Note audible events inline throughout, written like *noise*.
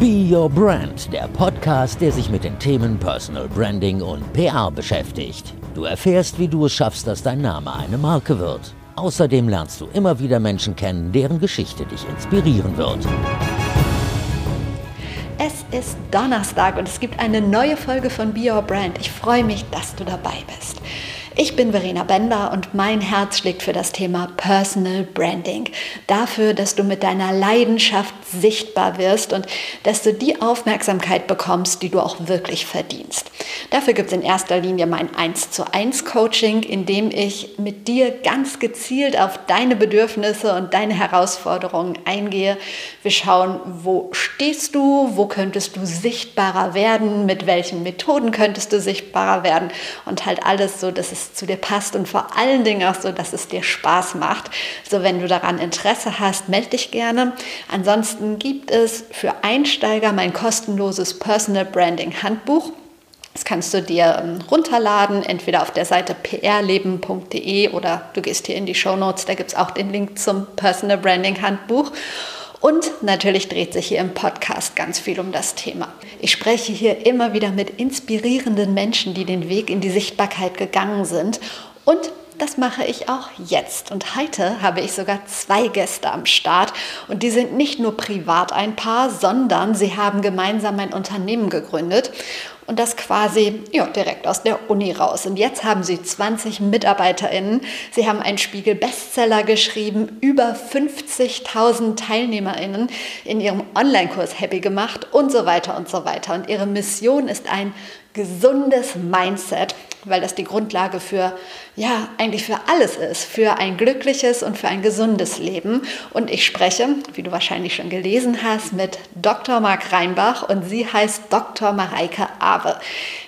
Be Your Brand, der Podcast, der sich mit den Themen Personal Branding und PR beschäftigt. Du erfährst, wie du es schaffst, dass dein Name eine Marke wird. Außerdem lernst du immer wieder Menschen kennen, deren Geschichte dich inspirieren wird. Es ist Donnerstag und es gibt eine neue Folge von Be Your Brand. Ich freue mich, dass du dabei bist. Ich bin Verena Bender und mein Herz schlägt für das Thema Personal Branding. Dafür, dass du mit deiner Leidenschaft sichtbar wirst und dass du die Aufmerksamkeit bekommst, die du auch wirklich verdienst. Dafür gibt es in erster Linie mein 1 zu 1 Coaching, in dem ich mit dir ganz gezielt auf deine Bedürfnisse und deine Herausforderungen eingehe. Wir schauen, wo stehst du, wo könntest du sichtbarer werden, mit welchen Methoden könntest du sichtbarer werden und halt alles so, dass es zu dir passt und vor allen Dingen auch so, dass es dir Spaß macht. So, wenn du daran Interesse hast, melde dich gerne. Ansonsten gibt es für Einsteiger mein kostenloses Personal Branding Handbuch. Das kannst du dir ähm, runterladen, entweder auf der Seite prleben.de oder du gehst hier in die Show Notes, da gibt es auch den Link zum Personal Branding Handbuch. Und natürlich dreht sich hier im Podcast ganz viel um das Thema. Ich spreche hier immer wieder mit inspirierenden Menschen, die den Weg in die Sichtbarkeit gegangen sind. Und das mache ich auch jetzt. Und heute habe ich sogar zwei Gäste am Start. Und die sind nicht nur privat ein Paar, sondern sie haben gemeinsam ein Unternehmen gegründet und das quasi ja, direkt aus der Uni raus. Und jetzt haben sie 20 MitarbeiterInnen. Sie haben einen Spiegel-Bestseller geschrieben, über 50.000 TeilnehmerInnen in ihrem Online-Kurs happy gemacht und so weiter und so weiter. Und ihre Mission ist ein gesundes Mindset, weil das die Grundlage für, ja, eigentlich für alles ist, für ein glückliches und für ein gesundes Leben. Und ich spreche, wie du wahrscheinlich schon gelesen hast, mit Dr. Marc Reinbach und sie heißt Dr. Mareike Awe.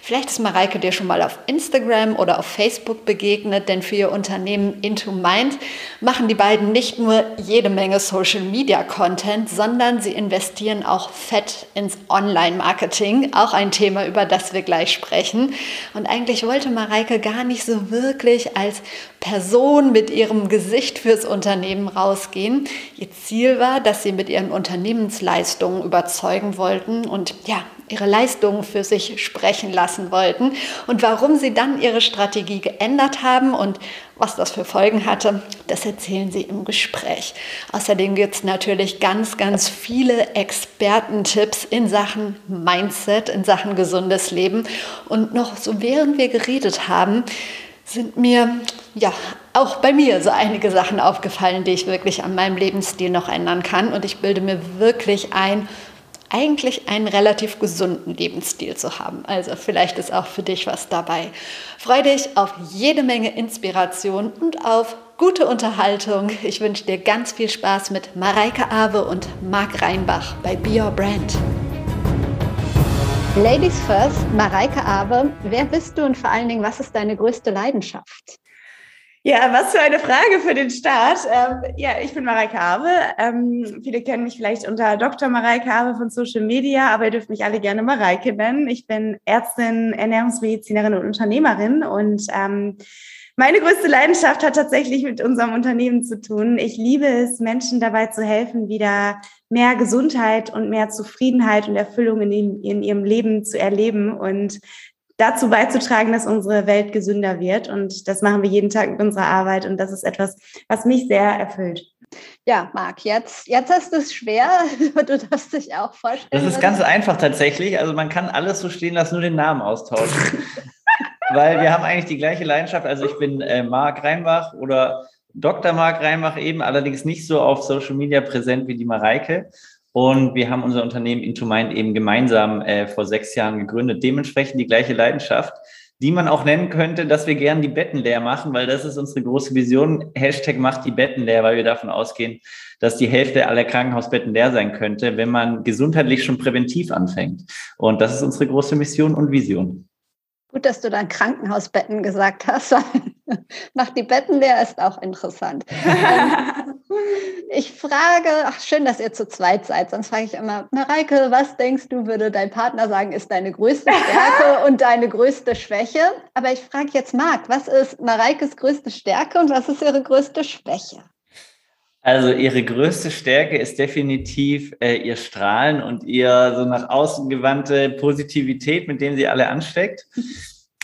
Vielleicht ist Mareike dir schon mal auf Instagram oder auf Facebook begegnet, denn für ihr Unternehmen Into Mind machen die beiden nicht nur jede Menge Social Media Content, sondern sie investieren auch fett ins Online-Marketing, auch ein Thema, über das wir gleich sprechen. Und eigentlich wollte Mareike gar nicht so wirklich als Person mit ihrem Gesicht fürs Unternehmen rausgehen. Ihr Ziel war, dass sie mit ihren Unternehmensleistungen überzeugen wollten und ja, ihre Leistungen für sich sprechen lassen wollten und warum sie dann ihre Strategie geändert haben und was das für Folgen hatte, das erzählen sie im Gespräch. Außerdem gibt es natürlich ganz, ganz viele Expertentipps in Sachen Mindset, in Sachen gesundes Leben. Und noch so während wir geredet haben, sind mir ja auch bei mir so einige Sachen aufgefallen, die ich wirklich an meinem Lebensstil noch ändern kann. Und ich bilde mir wirklich ein, eigentlich einen relativ gesunden Lebensstil zu haben. Also vielleicht ist auch für dich was dabei. Freue dich auf jede Menge Inspiration und auf gute Unterhaltung. Ich wünsche dir ganz viel Spaß mit Mareike Awe und Marc Reinbach bei Be Your Brand. Ladies first, Mareike Awe, wer bist du und vor allen Dingen, was ist deine größte Leidenschaft? Ja, was für eine Frage für den Start. Ähm, ja, ich bin Mareike Habe. Ähm, viele kennen mich vielleicht unter Dr. Mareike Habe von Social Media, aber ihr dürft mich alle gerne Mareike nennen. Ich bin Ärztin, Ernährungsmedizinerin und Unternehmerin und ähm, meine größte Leidenschaft hat tatsächlich mit unserem Unternehmen zu tun. Ich liebe es, Menschen dabei zu helfen, wieder mehr Gesundheit und mehr Zufriedenheit und Erfüllung in, in ihrem Leben zu erleben. Und dazu beizutragen, dass unsere Welt gesünder wird. Und das machen wir jeden Tag mit unserer Arbeit. Und das ist etwas, was mich sehr erfüllt. Ja, Marc, jetzt, jetzt ist es schwer. *laughs* Du darfst dich auch vorstellen. Das ist ganz einfach tatsächlich. Also man kann alles so stehen lassen, nur den Namen austauschen. *laughs* Weil wir haben eigentlich die gleiche Leidenschaft. Also ich bin äh, Marc Reinbach oder Dr. Marc Reinbach eben, allerdings nicht so auf Social Media präsent wie die Mareike. Und wir haben unser Unternehmen Into Mind eben gemeinsam äh, vor sechs Jahren gegründet. Dementsprechend die gleiche Leidenschaft, die man auch nennen könnte, dass wir gern die Betten leer machen, weil das ist unsere große Vision. Hashtag macht die Betten leer, weil wir davon ausgehen, dass die Hälfte aller Krankenhausbetten leer sein könnte, wenn man gesundheitlich schon präventiv anfängt. Und das ist unsere große Mission und Vision. Gut, dass du dann Krankenhausbetten gesagt hast. *laughs* *laughs* Macht die Betten leer ist auch interessant. *laughs* Ähm, ich frage, ach schön, dass ihr zu zweit seid, sonst frage ich immer, Mareike, was denkst du, würde dein Partner sagen, ist deine größte Stärke *laughs* und deine größte Schwäche? Aber ich frage jetzt Marc, was ist Mareikes größte Stärke und was ist ihre größte Schwäche? Also ihre größte Stärke ist definitiv äh, ihr Strahlen und ihr so nach außen gewandte Positivität, mit dem sie alle ansteckt.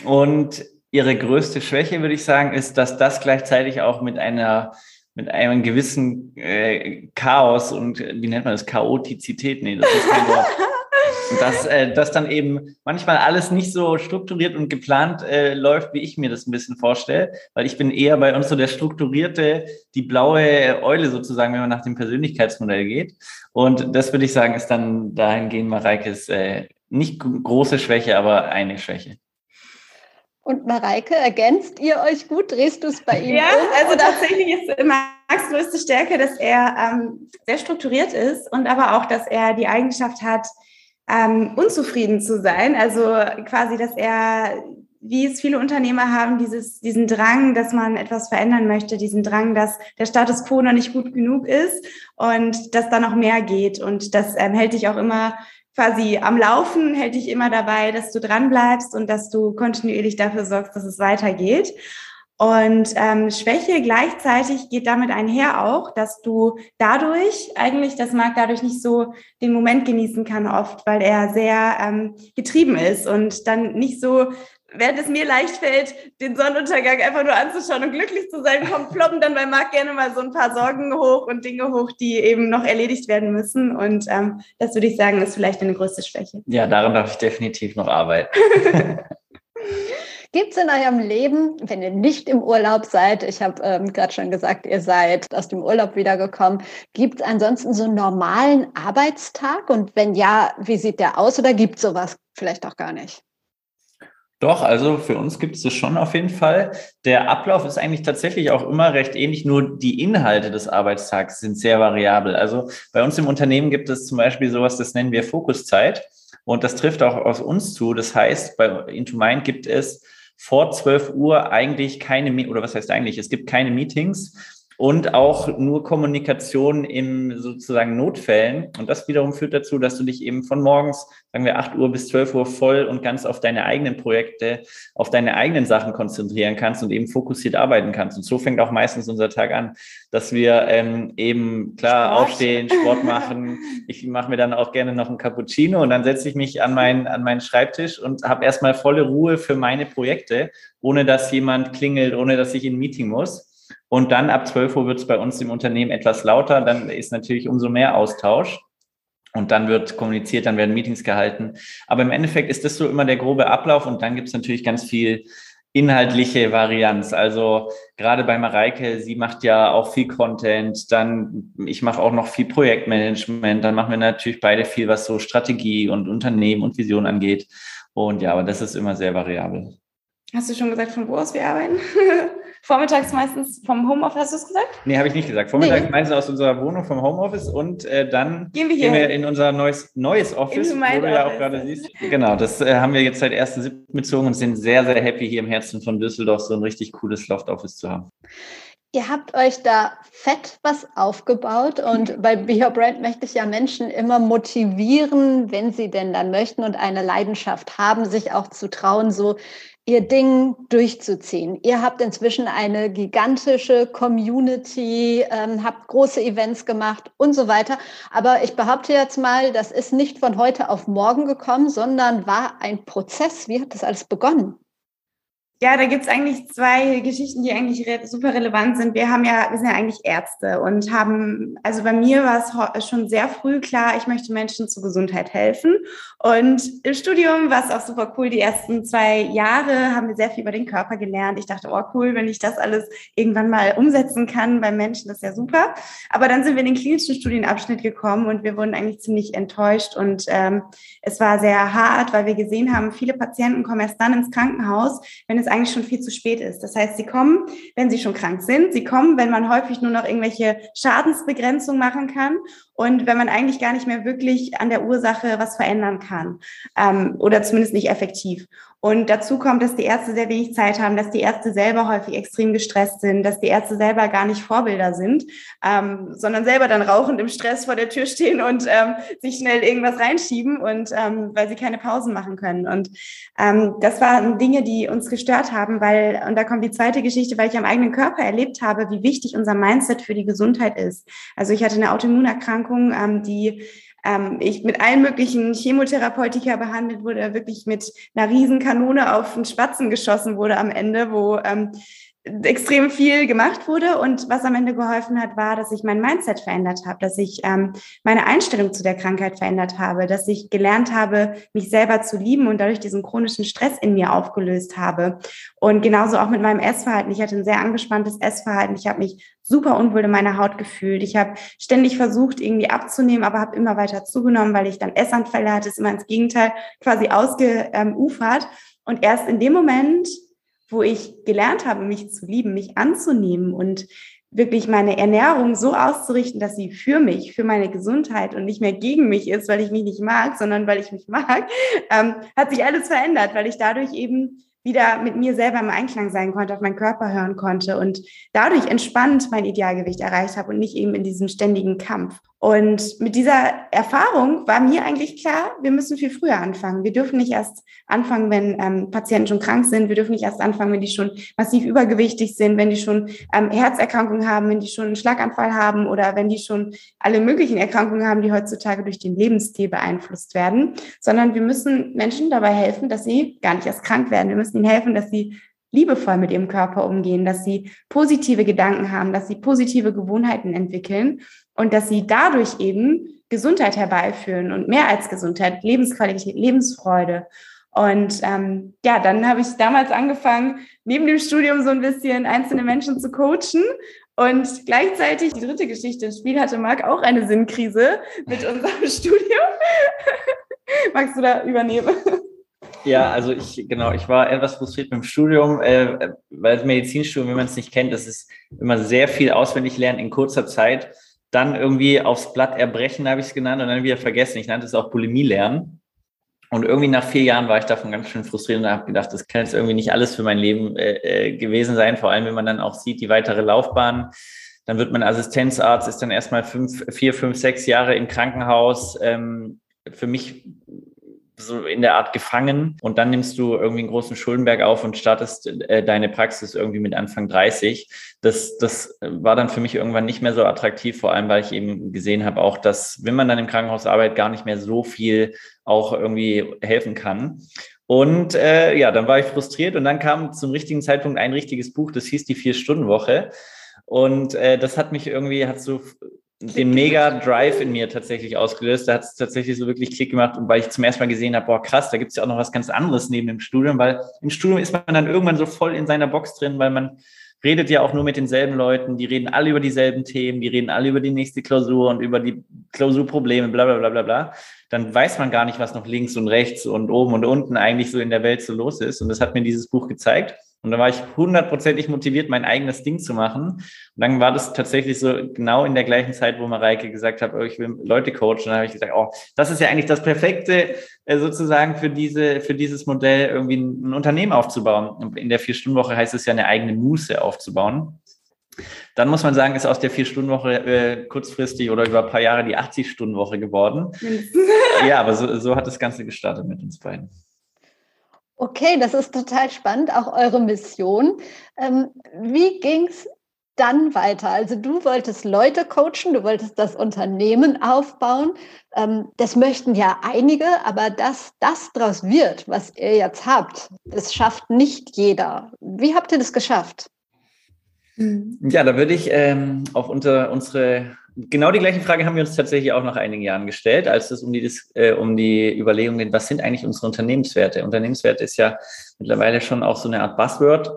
Und ihre größte Schwäche, würde ich sagen, ist, dass das gleichzeitig auch mit einer mit einem gewissen äh, Chaos und wie nennt man das? Chaotizität? Nee, das ist kein Wort. *laughs* dass, äh, dass dann eben manchmal alles nicht so strukturiert und geplant äh, läuft, wie ich mir das ein bisschen vorstelle, weil ich bin eher bei uns so der strukturierte, die blaue Eule sozusagen, wenn man nach dem Persönlichkeitsmodell geht. Und das würde ich sagen, ist dann dahingehend Mareikes äh, nicht große Schwäche, aber eine Schwäche. Und Mareike, ergänzt ihr euch gut? Drehst du es bei ihm? Ja, um, also tatsächlich ist Max größte Stärke, dass er ähm, sehr strukturiert ist und aber auch, dass er die Eigenschaft hat, ähm, unzufrieden zu sein. Also quasi, dass er, wie es viele Unternehmer haben, dieses, diesen Drang, dass man etwas verändern möchte, diesen Drang, dass der Status quo noch nicht gut genug ist und dass da noch mehr geht. Und das ähm, hält dich auch immer quasi am Laufen, hält dich immer dabei, dass du dran bleibst und dass du kontinuierlich dafür sorgst, dass es weitergeht. Und ähm, Schwäche gleichzeitig geht damit einher auch, dass du dadurch eigentlich, das mag dadurch nicht so den Moment genießen kann oft, weil er sehr ähm, getrieben ist und dann nicht so, während es mir leicht fällt, den Sonnenuntergang einfach nur anzuschauen und glücklich zu sein, kommt ploppen dann bei Marc gerne mal so ein paar Sorgen hoch und Dinge hoch, die eben noch erledigt werden müssen. Und ähm, das würde ich sagen, ist vielleicht eine größte Schwäche. Ja, daran darf ich definitiv noch arbeiten. *laughs* Gibt es in eurem Leben, wenn ihr nicht im Urlaub seid, ich habe ähm, gerade schon gesagt, ihr seid aus dem Urlaub wiedergekommen, gibt es ansonsten so einen normalen Arbeitstag? Und wenn ja, wie sieht der aus oder gibt es sowas vielleicht auch gar nicht? Doch, also für uns gibt es das schon auf jeden Fall. Der Ablauf ist eigentlich tatsächlich auch immer recht ähnlich, nur die Inhalte des Arbeitstags sind sehr variabel. Also bei uns im Unternehmen gibt es zum Beispiel sowas, das nennen wir Fokuszeit. Und das trifft auch auf uns zu. Das heißt, bei Into Mind gibt es vor 12 Uhr eigentlich keine, oder was heißt eigentlich, es gibt keine Meetings und auch nur Kommunikation im sozusagen Notfällen. Und das wiederum führt dazu, dass du dich eben von morgens, sagen wir 8 Uhr bis 12 Uhr voll und ganz auf deine eigenen Projekte, auf deine eigenen Sachen konzentrieren kannst und eben fokussiert arbeiten kannst. Und so fängt auch meistens unser Tag an, dass wir ähm, eben klar Sport. aufstehen, Sport *laughs* machen. Ich mache mir dann auch gerne noch ein Cappuccino und dann setze ich mich an meinen, an meinen Schreibtisch und habe erstmal volle Ruhe für meine Projekte, ohne dass jemand klingelt, ohne dass ich in ein Meeting muss. Und dann ab 12 Uhr wird es bei uns im Unternehmen etwas lauter. Dann ist natürlich umso mehr Austausch. Und dann wird kommuniziert, dann werden Meetings gehalten. Aber im Endeffekt ist das so immer der grobe Ablauf. Und dann gibt es natürlich ganz viel inhaltliche Varianz. Also gerade bei Mareike, sie macht ja auch viel Content, dann ich mache auch noch viel Projektmanagement, dann machen wir natürlich beide viel, was so Strategie und Unternehmen und Vision angeht. Und ja, aber das ist immer sehr variabel. Hast du schon gesagt, von wo aus wir arbeiten? *laughs* Vormittags meistens vom Homeoffice, hast du es gesagt? Nee, habe ich nicht gesagt. Vormittags nee. meistens aus unserer Wohnung vom Homeoffice und äh, dann gehen wir, hier gehen wir in unser neues, neues Office, wo du Office. ja auch gerade siehst. Genau, das äh, haben wir jetzt seit 1.7. bezogen und sind sehr, sehr happy, hier im Herzen von Düsseldorf so ein richtig cooles Loft-Office zu haben. Ihr habt euch da fett was aufgebaut und bei Be Your Brand möchte ich ja Menschen immer motivieren, wenn sie denn dann möchten und eine Leidenschaft haben, sich auch zu trauen, so ihr Ding durchzuziehen. Ihr habt inzwischen eine gigantische Community, ähm, habt große Events gemacht und so weiter. Aber ich behaupte jetzt mal, das ist nicht von heute auf morgen gekommen, sondern war ein Prozess. Wie hat das alles begonnen? Ja, da gibt's eigentlich zwei Geschichten, die eigentlich re super relevant sind. Wir haben ja, wir sind ja eigentlich Ärzte und haben, also bei mir war es schon sehr früh klar, ich möchte Menschen zur Gesundheit helfen. Und im Studium war es auch super cool. Die ersten zwei Jahre haben wir sehr viel über den Körper gelernt. Ich dachte, oh cool, wenn ich das alles irgendwann mal umsetzen kann beim Menschen, das ist ja super. Aber dann sind wir in den klinischen Studienabschnitt gekommen und wir wurden eigentlich ziemlich enttäuscht und ähm, es war sehr hart, weil wir gesehen haben, viele Patienten kommen erst dann ins Krankenhaus, wenn es eigentlich schon viel zu spät ist. Das heißt, sie kommen, wenn sie schon krank sind. Sie kommen, wenn man häufig nur noch irgendwelche Schadensbegrenzungen machen kann und wenn man eigentlich gar nicht mehr wirklich an der Ursache was verändern kann ähm, oder zumindest nicht effektiv. Und dazu kommt, dass die Ärzte sehr wenig Zeit haben, dass die Ärzte selber häufig extrem gestresst sind, dass die Ärzte selber gar nicht Vorbilder sind, ähm, sondern selber dann rauchend im Stress vor der Tür stehen und ähm, sich schnell irgendwas reinschieben und ähm, weil sie keine Pausen machen können. Und ähm, das waren Dinge, die uns gestört haben, weil, und da kommt die zweite Geschichte, weil ich am eigenen Körper erlebt habe, wie wichtig unser Mindset für die Gesundheit ist. Also ich hatte eine Autoimmunerkrankung, ähm, die ähm, ich mit allen möglichen Chemotherapeutika behandelt wurde, wirklich mit einer Riesenkanone auf einen Spatzen geschossen wurde am Ende, wo ähm, extrem viel gemacht wurde und was am Ende geholfen hat, war, dass ich mein Mindset verändert habe, dass ich ähm, meine Einstellung zu der Krankheit verändert habe, dass ich gelernt habe, mich selber zu lieben und dadurch diesen chronischen Stress in mir aufgelöst habe. Und genauso auch mit meinem Essverhalten. Ich hatte ein sehr angespanntes Essverhalten. Ich habe mich super unwohl in meiner Haut gefühlt. Ich habe ständig versucht, irgendwie abzunehmen, aber habe immer weiter zugenommen, weil ich dann Essanfälle hatte, ist immer ins Gegenteil quasi ausgeufert. Und erst in dem Moment, wo ich gelernt habe, mich zu lieben, mich anzunehmen und wirklich meine Ernährung so auszurichten, dass sie für mich, für meine Gesundheit und nicht mehr gegen mich ist, weil ich mich nicht mag, sondern weil ich mich mag, *laughs* ähm, hat sich alles verändert, weil ich dadurch eben wieder mit mir selber im Einklang sein konnte, auf meinen Körper hören konnte und dadurch entspannt mein Idealgewicht erreicht habe und nicht eben in diesem ständigen Kampf. Und mit dieser Erfahrung war mir eigentlich klar, wir müssen viel früher anfangen. Wir dürfen nicht erst anfangen, wenn ähm, Patienten schon krank sind. Wir dürfen nicht erst anfangen, wenn die schon massiv übergewichtig sind, wenn die schon ähm, Herzerkrankungen haben, wenn die schon einen Schlaganfall haben oder wenn die schon alle möglichen Erkrankungen haben, die heutzutage durch den Lebensstil beeinflusst werden, sondern wir müssen Menschen dabei helfen, dass sie gar nicht erst krank werden. Wir müssen ihnen helfen, dass sie liebevoll mit ihrem Körper umgehen, dass sie positive Gedanken haben, dass sie positive Gewohnheiten entwickeln und dass sie dadurch eben Gesundheit herbeiführen und mehr als Gesundheit, Lebensqualität, Lebensfreude. Und ähm, ja, dann habe ich damals angefangen, neben dem Studium so ein bisschen einzelne Menschen zu coachen. Und gleichzeitig die dritte Geschichte ins Spiel hatte Marc auch eine Sinnkrise mit unserem *laughs* Studium. *laughs* Magst du da übernehmen? Ja, also ich, genau, ich war etwas frustriert mit dem Studium, äh, weil das Medizinstudium, wenn man es nicht kennt, das ist immer sehr viel auswendig lernen in kurzer Zeit. Dann irgendwie aufs Blatt erbrechen, habe ich es genannt, und dann wieder vergessen. Ich nannte es auch Bulimie lernen. Und irgendwie nach vier Jahren war ich davon ganz schön frustriert und habe gedacht, das kann jetzt irgendwie nicht alles für mein Leben äh, äh, gewesen sein, vor allem wenn man dann auch sieht, die weitere Laufbahn. Dann wird man Assistenzarzt, ist dann erstmal fünf, vier, fünf, sechs Jahre im Krankenhaus. Ähm, für mich so in der Art gefangen und dann nimmst du irgendwie einen großen Schuldenberg auf und startest äh, deine Praxis irgendwie mit Anfang 30. Das, das war dann für mich irgendwann nicht mehr so attraktiv, vor allem weil ich eben gesehen habe, auch dass, wenn man dann im Krankenhaus arbeitet, gar nicht mehr so viel auch irgendwie helfen kann. Und äh, ja, dann war ich frustriert und dann kam zum richtigen Zeitpunkt ein richtiges Buch, das hieß die Vier-Stunden-Woche. Und äh, das hat mich irgendwie, hat so den mega Drive in mir tatsächlich ausgelöst. Da hat es tatsächlich so wirklich Klick gemacht und weil ich zum ersten Mal gesehen habe, boah, krass, da gibt es ja auch noch was ganz anderes neben dem Studium, weil im Studium ist man dann irgendwann so voll in seiner Box drin, weil man redet ja auch nur mit denselben Leuten, die reden alle über dieselben Themen, die reden alle über die nächste Klausur und über die Klausurprobleme, bla bla bla bla bla. Dann weiß man gar nicht, was noch links und rechts und oben und unten eigentlich so in der Welt so los ist. Und das hat mir dieses Buch gezeigt. Und da war ich hundertprozentig motiviert, mein eigenes Ding zu machen. Und dann war das tatsächlich so genau in der gleichen Zeit, wo Mareike gesagt hat, oh, ich will Leute coachen. Und dann habe ich gesagt, oh, das ist ja eigentlich das Perfekte äh, sozusagen für diese, für dieses Modell, irgendwie ein, Unternehmen aufzubauen. Und in der Vier-Stunden-Woche heißt es ja, eine eigene Muße aufzubauen. Dann muss man sagen, ist aus der Vier-Stunden-Woche äh, kurzfristig oder über ein paar Jahre die 80-Stunden-Woche geworden. ja, aber so, so hat das Ganze gestartet mit uns beiden. Okay, das ist total spannend, auch eure Mission. Ähm, wie ging es dann weiter? Also du wolltest Leute coachen, du wolltest das Unternehmen aufbauen. Ähm, das möchten ja einige, aber dass das daraus wird, was ihr jetzt habt, das schafft nicht jeder. Wie habt ihr das geschafft? Ja, da würde ich ähm, auf unter, unsere genau die gleiche Frage haben wir uns tatsächlich auch nach einigen Jahren gestellt, als es um die, äh, um die Überlegung geht, was sind eigentlich unsere Unternehmenswerte? Unternehmenswerte ist ja mittlerweile schon auch so eine Art Buzzword.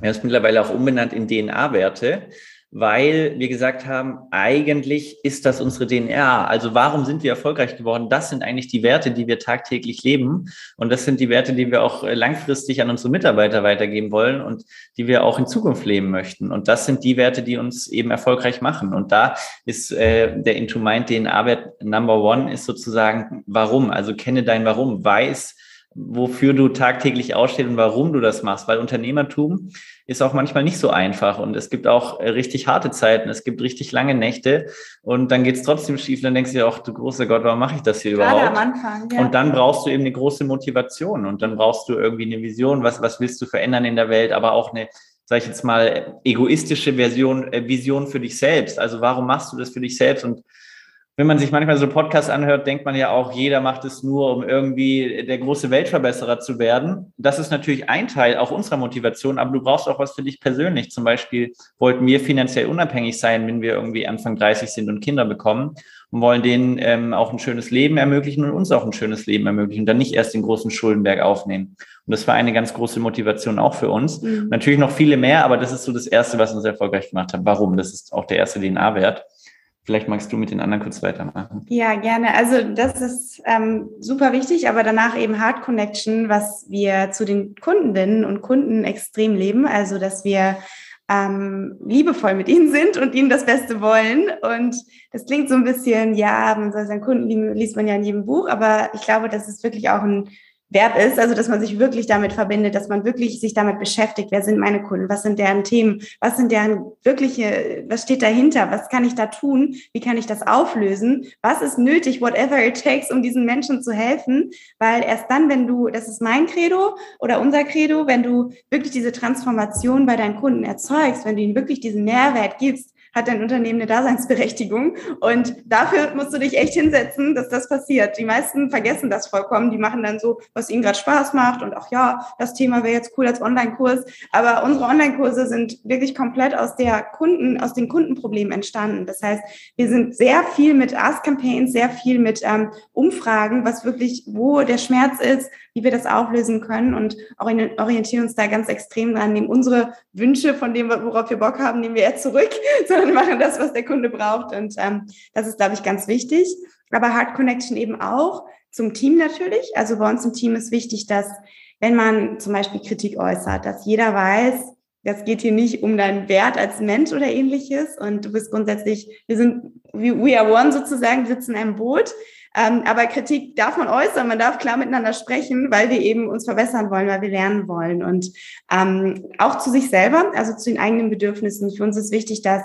Er ist mittlerweile auch umbenannt in DNA-Werte weil wir gesagt haben, eigentlich ist das unsere DNA. Also warum sind wir erfolgreich geworden? Das sind eigentlich die Werte, die wir tagtäglich leben. Und das sind die Werte, die wir auch langfristig an unsere Mitarbeiter weitergeben wollen und die wir auch in Zukunft leben möchten. Und das sind die Werte, die uns eben erfolgreich machen. Und da ist äh, der Into Mind DNA-Wert Number One ist sozusagen Warum. Also kenne dein Warum. Weiß, wofür du tagtäglich ausstehst und warum du das machst, weil Unternehmertum ist auch manchmal nicht so einfach und es gibt auch äh, richtig harte Zeiten, es gibt richtig lange Nächte und dann geht es trotzdem schief, dann denkst du dir auch, du großer Gott, warum mache ich das hier Gerade überhaupt? am Anfang, ja. Und dann brauchst du eben eine große Motivation und dann brauchst du irgendwie eine Vision, was, was willst du verändern in der Welt, aber auch eine sage ich jetzt mal, egoistische Version, äh, Vision für dich selbst. Also warum machst du das für dich selbst? Und wenn man sich manchmal so Podcasts anhört, denkt man ja auch, jeder macht es nur, um irgendwie der große Weltverbesserer zu werden. Das ist natürlich ein Teil auch unserer Motivation, aber du brauchst auch was für dich persönlich. Zum Beispiel wollten wir finanziell unabhängig sein, wenn wir irgendwie Anfang 30 sind und Kinder bekommen und wollen denen ähm, auch ein schönes Leben ermöglichen und uns auch ein schönes Leben ermöglichen und dann nicht erst den großen Schuldenberg aufnehmen. Und das war eine ganz große Motivation auch für uns. Mhm. Natürlich noch viele mehr, aber das ist so das Erste, was uns erfolgreich gemacht hat. Warum? Das ist auch der erste DNA-Wert. Vielleicht magst du mit den anderen kurz weitermachen. Ja, gerne. Also das ist ähm, super wichtig, aber danach eben Hard Connection, was wir zu den Kundinnen und Kunden extrem leben. Also dass wir ähm, liebevoll mit ihnen sind und ihnen das Beste wollen. Und das klingt so ein bisschen, ja, man soll seinen Kunden lieben, liest man ja in jedem Buch, aber ich glaube, das ist wirklich auch ein wert ist, also dass man sich wirklich damit verbindet, dass man wirklich sich damit beschäftigt, wer sind meine Kunden, was sind deren Themen, was sind deren wirkliche, was steht dahinter, was kann ich da tun, wie kann ich das auflösen, was ist nötig, whatever it takes, um diesen Menschen zu helfen, weil erst dann, wenn du, das ist mein Credo oder unser Credo, wenn du wirklich diese Transformation bei deinen Kunden erzeugst, wenn du ihnen wirklich diesen Mehrwert gibst, hat dein Unternehmen eine Daseinsberechtigung. Und dafür musst du dich echt hinsetzen, dass das passiert. Die meisten vergessen das vollkommen. Die machen dann so, was ihnen gerade Spaß macht und ach ja, das Thema wäre jetzt cool als Online-Kurs. Aber unsere Online-Kurse sind wirklich komplett aus der Kunden, aus den Kundenproblemen entstanden. Das heißt, wir sind sehr viel mit Ask-Campaigns, sehr viel mit ähm, Umfragen, was wirklich, wo der Schmerz ist, wie wir das auflösen können und orientieren uns da ganz extrem dran, nehmen unsere Wünsche von dem, worauf wir Bock haben, nehmen wir eher zurück, *laughs* sondern machen das, was der Kunde braucht. Und ähm, das ist, glaube ich, ganz wichtig. Aber Hard Connection eben auch zum Team natürlich. Also bei uns im Team ist wichtig, dass wenn man zum Beispiel Kritik äußert, dass jeder weiß, das geht hier nicht um deinen Wert als Mensch oder ähnliches. Und du bist grundsätzlich, wir sind, we are one sozusagen, sitzen in einem Boot. Ähm, aber Kritik darf man äußern, man darf klar miteinander sprechen, weil wir eben uns verbessern wollen, weil wir lernen wollen. Und ähm, auch zu sich selber, also zu den eigenen Bedürfnissen. Für uns ist wichtig, dass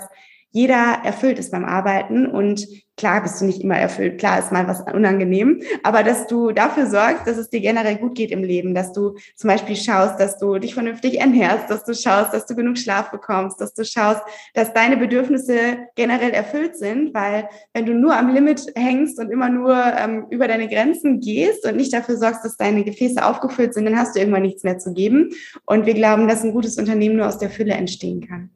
jeder erfüllt ist beim Arbeiten und klar bist du nicht immer erfüllt, klar ist mal was unangenehm, aber dass du dafür sorgst, dass es dir generell gut geht im Leben, dass du zum Beispiel schaust, dass du dich vernünftig ernährst, dass du schaust, dass du genug Schlaf bekommst, dass du schaust, dass deine Bedürfnisse generell erfüllt sind, weil wenn du nur am Limit hängst und immer nur ähm, über deine Grenzen gehst und nicht dafür sorgst, dass deine Gefäße aufgefüllt sind, dann hast du irgendwann nichts mehr zu geben. Und wir glauben, dass ein gutes Unternehmen nur aus der Fülle entstehen kann.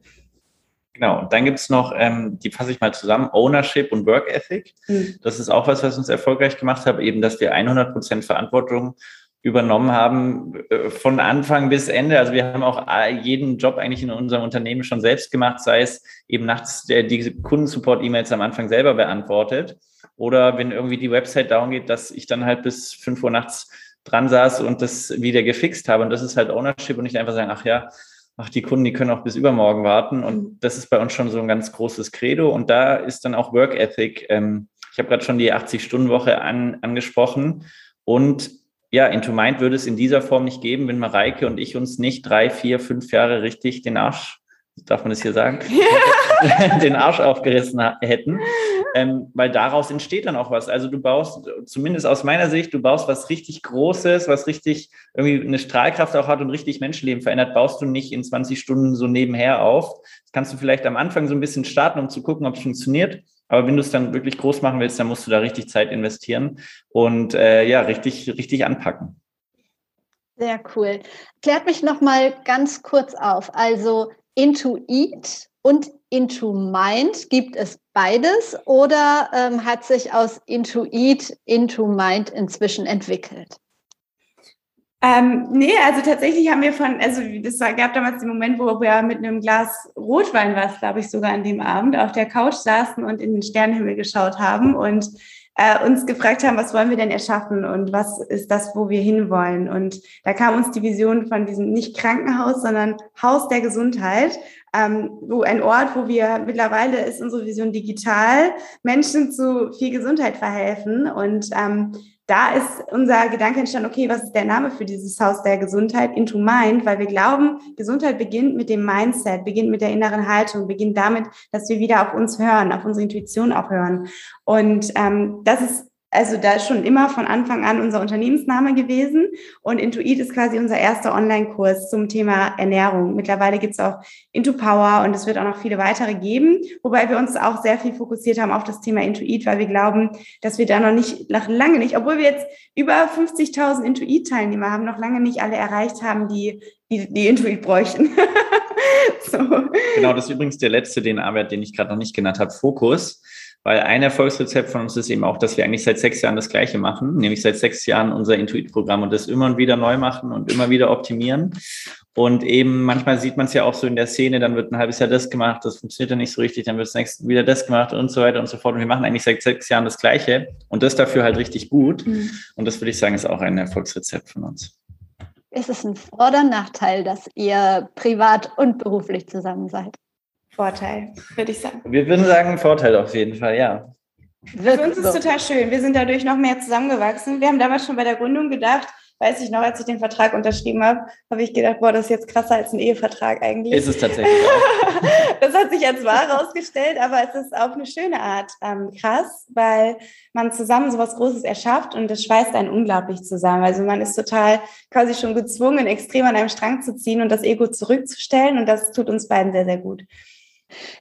Genau, und dann gibt es noch, ähm, die fasse ich mal zusammen, Ownership und Work Ethic. Mhm. Das ist auch was, was uns erfolgreich gemacht hat, eben, dass wir 100 Prozent Verantwortung übernommen haben, äh, von Anfang bis Ende. Also wir haben auch jeden Job eigentlich in unserem Unternehmen schon selbst gemacht, sei es eben nachts der, die Kundensupport-E-Mails am Anfang selber beantwortet oder wenn irgendwie die Website down geht, dass ich dann halt bis 5 Uhr nachts dran saß und das wieder gefixt habe. Und das ist halt Ownership und nicht einfach sagen, ach ja, ach, die Kunden, die können auch bis übermorgen warten. Und mhm. das ist bei uns schon so ein ganz großes Credo. Und da ist dann auch Work Ethic. Ähm, ich habe gerade schon die 80-Stunden-Woche an, angesprochen. Und ja, Into Mind würde es in dieser Form nicht geben, wenn Mareike und ich uns nicht drei, vier, fünf Jahre richtig den Arsch darf man das hier sagen, *laughs* *laughs* den Arsch aufgerissen hätten, ähm, weil daraus entsteht dann auch was. Also du baust, zumindest aus meiner Sicht, du baust was richtig Großes, was richtig irgendwie eine Strahlkraft auch hat und richtig Menschenleben verändert, baust du nicht in 20 Stunden so nebenher auf. Das kannst du vielleicht am Anfang so ein bisschen starten, um zu gucken, ob es funktioniert. Aber wenn du es dann wirklich groß machen willst, dann musst du da richtig Zeit investieren und äh, ja, richtig, richtig anpacken. Sehr cool. Klärt mich noch mal ganz kurz auf. Also Intuit und Into Mind? Gibt es beides oder ähm, hat sich aus Intuit Into Mind inzwischen entwickelt? Ähm, nee, also tatsächlich haben wir von, also war, gab damals den Moment, wo wir mit einem Glas Rotwein, was glaube ich sogar an dem Abend, auf der Couch saßen und in den Sternenhimmel geschaut haben und äh, uns gefragt haben, was wollen wir denn erschaffen und was ist das, wo wir hinwollen. Und da kam uns die Vision von diesem nicht Krankenhaus, sondern Haus der Gesundheit, ähm, wo ein Ort, wo wir mittlerweile ist unsere Vision digital, Menschen zu viel Gesundheit verhelfen und ähm, da ist unser Gedanke entstanden, okay, was ist der Name für dieses Haus der Gesundheit? Into Mind, weil wir glauben, Gesundheit beginnt mit dem Mindset, beginnt mit der inneren Haltung, beginnt damit, dass wir wieder auf uns hören, auf unsere Intuition auch hören. Und ähm, das ist also da ist schon immer von Anfang an unser Unternehmensname gewesen und Intuit ist quasi unser erster Online-Kurs zum Thema Ernährung. Mittlerweile gibt es auch Into Power und es wird auch noch viele weitere geben, wobei wir uns auch sehr viel fokussiert haben auf das Thema Intuit, weil wir glauben, dass wir da noch nicht, noch lange nicht, obwohl wir jetzt über 50.000 Intuit-Teilnehmer haben, noch lange nicht alle erreicht haben, die die, die Intuit bräuchten. *laughs* so. Genau, das ist übrigens der letzte DNA-Wert, den ich gerade noch nicht genannt habe, Fokus. Weil ein Erfolgsrezept von uns ist eben auch, dass wir eigentlich seit sechs Jahren das Gleiche machen, nämlich seit sechs Jahren unser Intuit-Programm und das immer und wieder neu machen und immer wieder optimieren. Und eben manchmal sieht man es ja auch so in der Szene, dann wird ein halbes Jahr das gemacht, das funktioniert dann nicht so richtig, dann wird das nächste wieder das gemacht und so weiter und so fort. Und wir machen eigentlich seit sechs Jahren das Gleiche und das dafür halt richtig gut. Mhm. Und das würde ich sagen, ist auch ein Erfolgsrezept von uns. Ist es ein Vor- oder Nachteil, dass ihr privat und beruflich zusammen seid? Vorteil, würde ich sagen. Wir würden sagen Vorteil auf jeden Fall, ja. Für uns ist es total schön. Wir sind dadurch noch mehr zusammengewachsen. Wir haben damals schon bei der Gründung gedacht, weiß ich noch, als ich den Vertrag unterschrieben habe, habe ich gedacht, boah, das ist jetzt krasser als ein Ehevertrag eigentlich. Ist es tatsächlich auch. *laughs* das hat sich als wahr herausgestellt, aber es ist auf eine schöne Art ähm, krass, weil man zusammen so was Großes erschafft und das schweißt einen unglaublich zusammen. Also man ist total quasi schon gezwungen, extrem an einem Strang zu ziehen und das Ego zurückzustellen und das tut uns beiden sehr, sehr gut.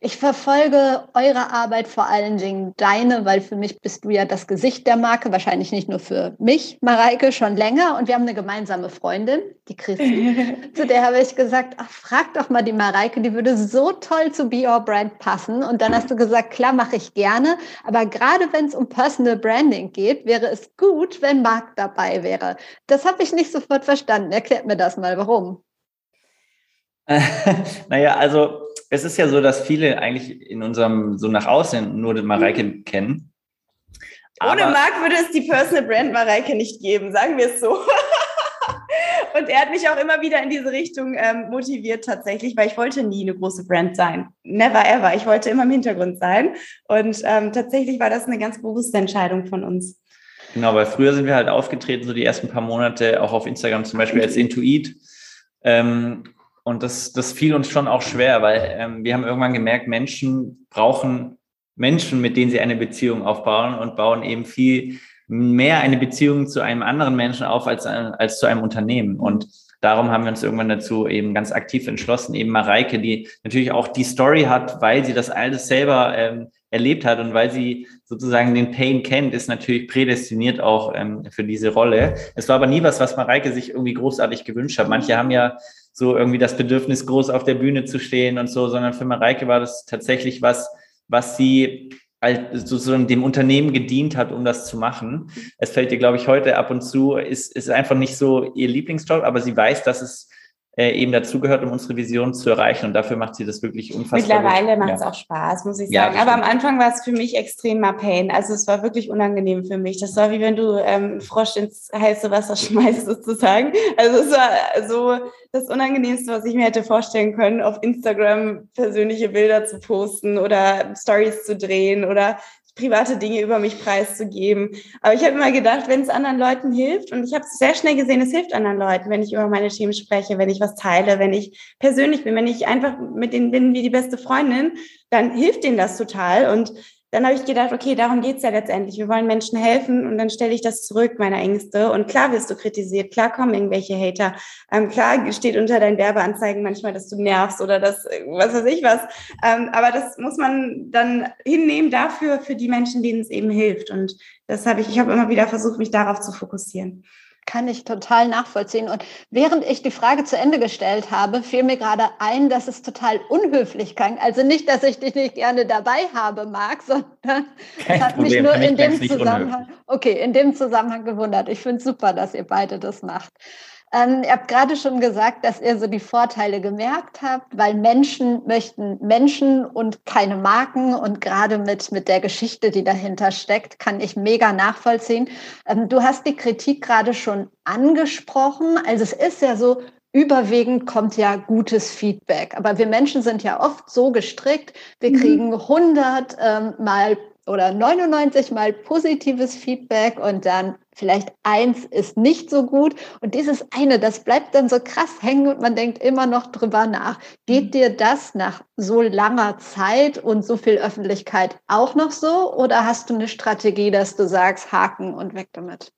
Ich verfolge eure Arbeit vor allen Dingen deine, weil für mich bist du ja das Gesicht der Marke, wahrscheinlich nicht nur für mich, Mareike, schon länger. Und wir haben eine gemeinsame Freundin, die Christi. *laughs* zu der habe ich gesagt, ach, frag doch mal die Mareike, die würde so toll zu Be Your Brand passen. Und dann hast du gesagt, klar, mache ich gerne. Aber gerade wenn es um Personal Branding geht, wäre es gut, wenn Marc dabei wäre. Das habe ich nicht sofort verstanden. Erklärt mir das mal, warum. *laughs* naja, also es ist ja so, dass viele eigentlich in unserem, so nach außen nur den Mareike mhm. kennen. Ohne Marc würde es die Personal Brand Mareike nicht geben, sagen wir es so. *laughs* Und er hat mich auch immer wieder in diese Richtung ähm, motiviert tatsächlich, weil ich wollte nie eine große Brand sein. Never ever. Ich wollte immer im Hintergrund sein. Und ähm, tatsächlich war das eine ganz bewusste Entscheidung von uns. Genau, weil früher sind wir halt aufgetreten, so die ersten paar Monate, auch auf Instagram zum Beispiel als Intuit. Ähm, und das, das fiel uns schon auch schwer, weil ähm, wir haben irgendwann gemerkt, Menschen brauchen Menschen, mit denen sie eine Beziehung aufbauen und bauen eben viel mehr eine Beziehung zu einem anderen Menschen auf als, als zu einem Unternehmen. Und darum haben wir uns irgendwann dazu eben ganz aktiv entschlossen, eben Mareike, die natürlich auch die Story hat, weil sie das alles selber ähm, erlebt hat und weil sie sozusagen den Pain kennt, ist natürlich prädestiniert auch ähm, für diese Rolle. Es war aber nie was, was Mareike sich irgendwie großartig gewünscht hat. Manche haben ja so irgendwie das Bedürfnis, groß auf der Bühne zu stehen und so, sondern für Mareike war das tatsächlich was, was sie sozusagen dem Unternehmen gedient hat, um das zu machen. Es fällt ihr, glaube ich, heute ab und zu, ist, ist einfach nicht so ihr Lieblingsjob, aber sie weiß, dass es äh, eben dazugehört, um unsere Vision zu erreichen. Und dafür macht sie das wirklich unfassbar. Mittlerweile macht es ja. auch Spaß, muss ich sagen. Ja, Aber am Anfang war es für mich extremer Pain. Also es war wirklich unangenehm für mich. Das war wie wenn du ähm, Frosch ins heiße Wasser *laughs* schmeißt, sozusagen. Also es war so das Unangenehmste, was ich mir hätte vorstellen können, auf Instagram persönliche Bilder zu posten oder Stories zu drehen oder private Dinge über mich preiszugeben. Aber ich habe immer gedacht, wenn es anderen Leuten hilft, und ich habe sehr schnell gesehen, es hilft anderen Leuten, wenn ich über meine Themen spreche, wenn ich was teile, wenn ich persönlich bin, wenn ich einfach mit denen bin wie die beste Freundin, dann hilft denen das total. Und dann habe ich gedacht, okay, darum geht's ja letztendlich. Wir wollen Menschen helfen und dann stelle ich das zurück, meine Ängste. Und klar wirst du kritisiert, klar kommen irgendwelche Hater. Ähm, klar steht unter deinen Werbeanzeigen manchmal, dass du nervst oder das, was weiß ich was. Ähm, aber das muss man dann hinnehmen dafür, für die Menschen, denen es eben hilft. Und das habe ich, ich habe immer wieder versucht, mich darauf zu fokussieren kann ich total nachvollziehen. Und während ich die Frage zu Ende gestellt habe, fiel mir gerade ein, dass es total unhöflich klang. Also nicht, dass ich dich nicht gerne dabei habe, Marc, *laughs* sondern Kein hat Problem, mich nur in dem Zusammenhang, okay, in dem Zusammenhang gewundert. Ich finde es super, dass ihr beide das macht. Ähm, ihr habt gerade schon gesagt, dass ihr so die Vorteile gemerkt habt, weil Menschen möchten Menschen und keine Marken. Und gerade mit, mit der Geschichte, die dahinter steckt, kann ich mega nachvollziehen. Ähm, du hast die Kritik gerade schon angesprochen. Also es ist ja so, überwiegend kommt ja gutes Feedback. Aber wir Menschen sind ja oft so gestrickt, wir mhm. kriegen 100 ähm, mal oder 99 mal positives Feedback und dann vielleicht eins ist nicht so gut. Und dieses eine, das bleibt dann so krass hängen und man denkt immer noch drüber nach. Geht mhm. dir das nach so langer Zeit und so viel Öffentlichkeit auch noch so? Oder hast du eine Strategie, dass du sagst, Haken und weg damit?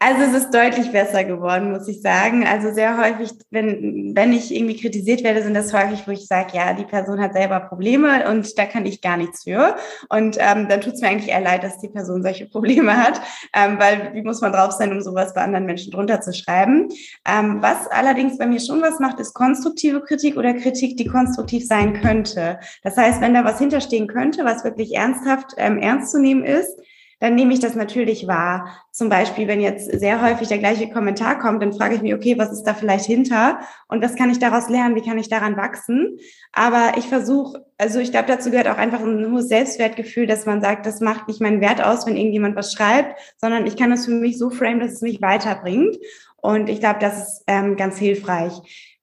Also es ist deutlich besser geworden, muss ich sagen. Also sehr häufig, wenn, wenn ich irgendwie kritisiert werde, sind das häufig, wo ich sage, ja, die Person hat selber Probleme und da kann ich gar nichts für. Und ähm, dann tut es mir eigentlich eher leid, dass die Person solche *laughs* Probleme hat, ähm, weil wie muss man drauf sein, um sowas bei anderen Menschen drunter zu schreiben. Ähm, was allerdings bei mir schon was macht, ist konstruktive Kritik oder Kritik, die konstruktiv sein könnte. Das heißt, wenn da was hinterstehen könnte, was wirklich ernsthaft ähm, ernst zu nehmen ist, dann nehme ich das natürlich wahr. Zum Beispiel, wenn jetzt sehr häufig der gleiche Kommentar kommt, dann frage ich mich, okay, was ist da vielleicht hinter und was kann ich daraus lernen, wie kann ich daran wachsen? Aber ich versuche, also ich glaube, dazu gehört auch einfach ein hohes Selbstwertgefühl, dass man sagt, das macht nicht meinen Wert aus, wenn irgendjemand was schreibt, sondern ich kann es für mich so frame, dass es mich weiterbringt. Und ich glaube, das ist ähm, ganz hilfreich.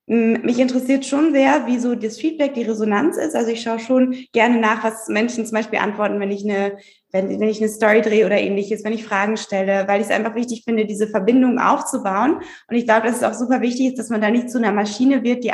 Mich interessiert schon sehr, wie so das Feedback, die Resonanz ist. Also ich schaue schon gerne nach, was Menschen zum Beispiel antworten, wenn ich eine wenn, wenn ich eine Story drehe oder ähnliches, wenn ich Fragen stelle, weil ich es einfach wichtig finde, diese Verbindung aufzubauen. Und ich glaube, dass es auch super wichtig ist, dass man da nicht zu einer Maschine wird, die,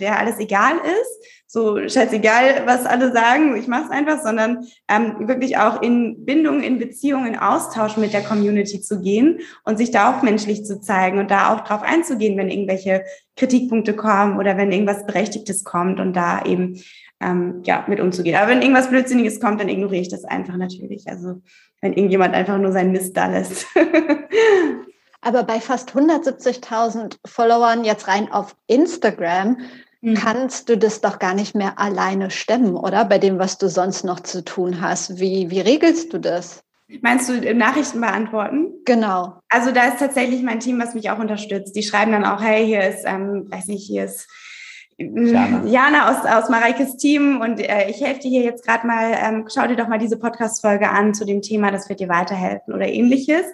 der alles egal ist, so scheißegal, was alle sagen, ich mache es einfach, sondern ähm, wirklich auch in Bindung, in Beziehung, in Austausch mit der Community zu gehen und sich da auch menschlich zu zeigen und da auch drauf einzugehen, wenn irgendwelche Kritikpunkte kommen oder wenn irgendwas Berechtigtes kommt und da eben ähm, ja, mit umzugehen. Aber wenn irgendwas Blödsinniges kommt, dann ignoriere ich das einfach natürlich. Also wenn irgendjemand einfach nur seinen Mist da lässt. *laughs* Aber bei fast 170.000 Followern jetzt rein auf Instagram mhm. kannst du das doch gar nicht mehr alleine stemmen, oder? Bei dem, was du sonst noch zu tun hast. Wie, wie regelst du das? Meinst du Nachrichten beantworten? Genau. Also da ist tatsächlich mein Team, was mich auch unterstützt. Die schreiben dann auch, hey, hier ist, ähm, weiß nicht, hier ist Jana, Jana aus, aus Mareikes Team und äh, ich helfe dir hier jetzt gerade mal, ähm, schau dir doch mal diese Podcast-Folge an zu dem Thema, das wird dir weiterhelfen oder ähnliches.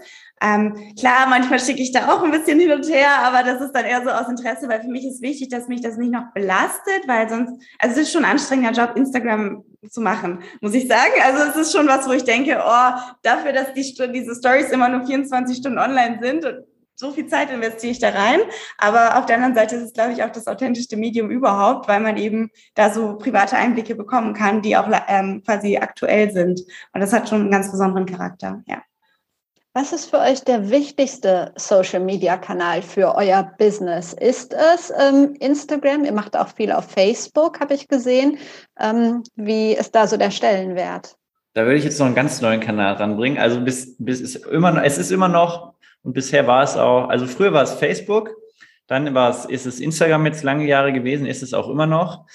Ähm, klar, manchmal schicke ich da auch ein bisschen hin und her, aber das ist dann eher so aus Interesse, weil für mich ist wichtig, dass mich das nicht noch belastet, weil sonst, also es ist schon ein anstrengender Job, Instagram zu machen, muss ich sagen. Also es ist schon was, wo ich denke, oh, dafür, dass die, diese Stories immer nur 24 Stunden online sind und so viel Zeit investiere ich da rein. Aber auf der anderen Seite ist es, glaube ich, auch das authentischste Medium überhaupt, weil man eben da so private Einblicke bekommen kann, die auch ähm, quasi aktuell sind. Und das hat schon einen ganz besonderen Charakter, ja. Was ist für euch der wichtigste Social-Media-Kanal für euer Business? Ist es ähm, Instagram? Ihr macht auch viel auf Facebook, habe ich gesehen. Ähm, wie ist da so der Stellenwert? Da würde ich jetzt noch einen ganz neuen Kanal ranbringen. Also bis, bis ist immer, es ist immer noch und bisher war es auch, also früher war es Facebook, dann war es, ist es Instagram jetzt lange Jahre gewesen, ist es auch immer noch.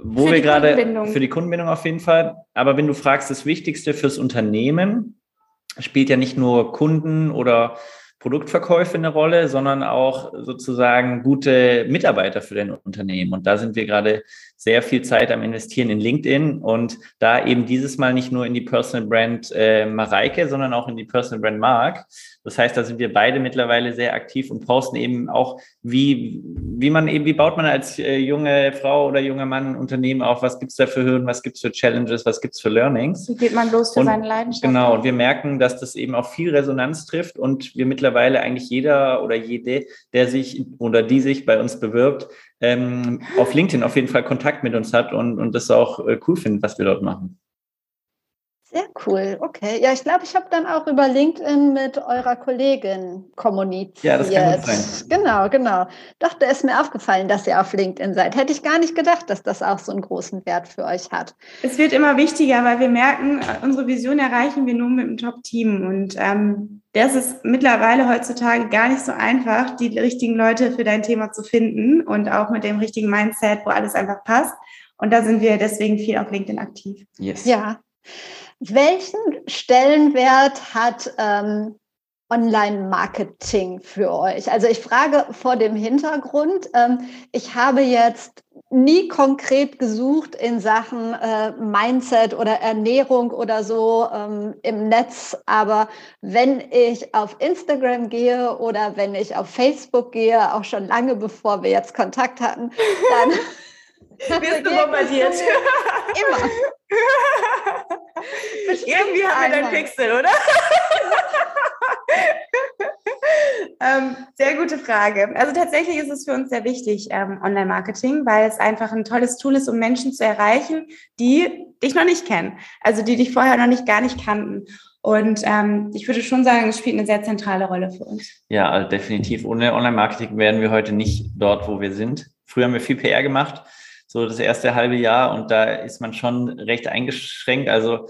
Wo für wir gerade für die Kundenbindung auf jeden Fall. Aber wenn du fragst, das Wichtigste fürs Unternehmen spielt ja nicht nur Kunden oder Produktverkäufe eine Rolle, sondern auch sozusagen gute Mitarbeiter für dein Unternehmen. Und da sind wir gerade sehr viel Zeit am Investieren in LinkedIn und da eben dieses Mal nicht nur in die Personal Brand äh, Mareike, sondern auch in die Personal Brand Mark. Das heißt, da sind wir beide mittlerweile sehr aktiv und posten eben auch, wie, wie man eben, wie baut man als äh, junge Frau oder junger Mann ein Unternehmen auf, was gibt's da für Hürden, was gibt's für Challenges, was gibt's für Learnings. Wie geht man los für und, seine Leidenschaft? Genau, und wir merken, dass das eben auch viel Resonanz trifft und wir mittlerweile eigentlich jeder oder jede, der sich oder die sich bei uns bewirbt, ähm, auf LinkedIn auf jeden Fall Kontakt mit uns hat und, und das auch äh, cool findet, was wir dort machen. Sehr *laughs* cool, okay. Ja, ich glaube, ich habe dann auch über LinkedIn mit eurer Kollegin kommuniziert. Ja, das kann gut sein. Genau, genau. Doch, da ist mir aufgefallen, dass ihr auf LinkedIn seid. Hätte ich gar nicht gedacht, dass das auch so einen großen Wert für euch hat. Es wird immer wichtiger, weil wir merken, unsere Vision erreichen wir nur mit einem Top-Team. Und ähm, das ist mittlerweile heutzutage gar nicht so einfach, die richtigen Leute für dein Thema zu finden und auch mit dem richtigen Mindset, wo alles einfach passt. Und da sind wir deswegen viel auf LinkedIn aktiv. Yes. Ja. Welchen Stellenwert hat ähm, Online-Marketing für euch? Also ich frage vor dem Hintergrund, ähm, ich habe jetzt nie konkret gesucht in Sachen äh, Mindset oder Ernährung oder so ähm, im Netz, aber wenn ich auf Instagram gehe oder wenn ich auf Facebook gehe, auch schon lange bevor wir jetzt Kontakt hatten, dann *laughs* wirst du bombardiert. Immer. *laughs* Irgendwie haben wir dein Pixel, oder? *laughs* ähm, sehr gute Frage. Also tatsächlich ist es für uns sehr wichtig, ähm, Online-Marketing, weil es einfach ein tolles Tool ist, um Menschen zu erreichen, die dich noch nicht kennen, also die dich vorher noch nicht gar nicht kannten. Und ähm, ich würde schon sagen, es spielt eine sehr zentrale Rolle für uns. Ja, also definitiv. Ohne Online-Marketing wären wir heute nicht dort, wo wir sind. Früher haben wir viel PR gemacht, so das erste halbe Jahr, und da ist man schon recht eingeschränkt. Also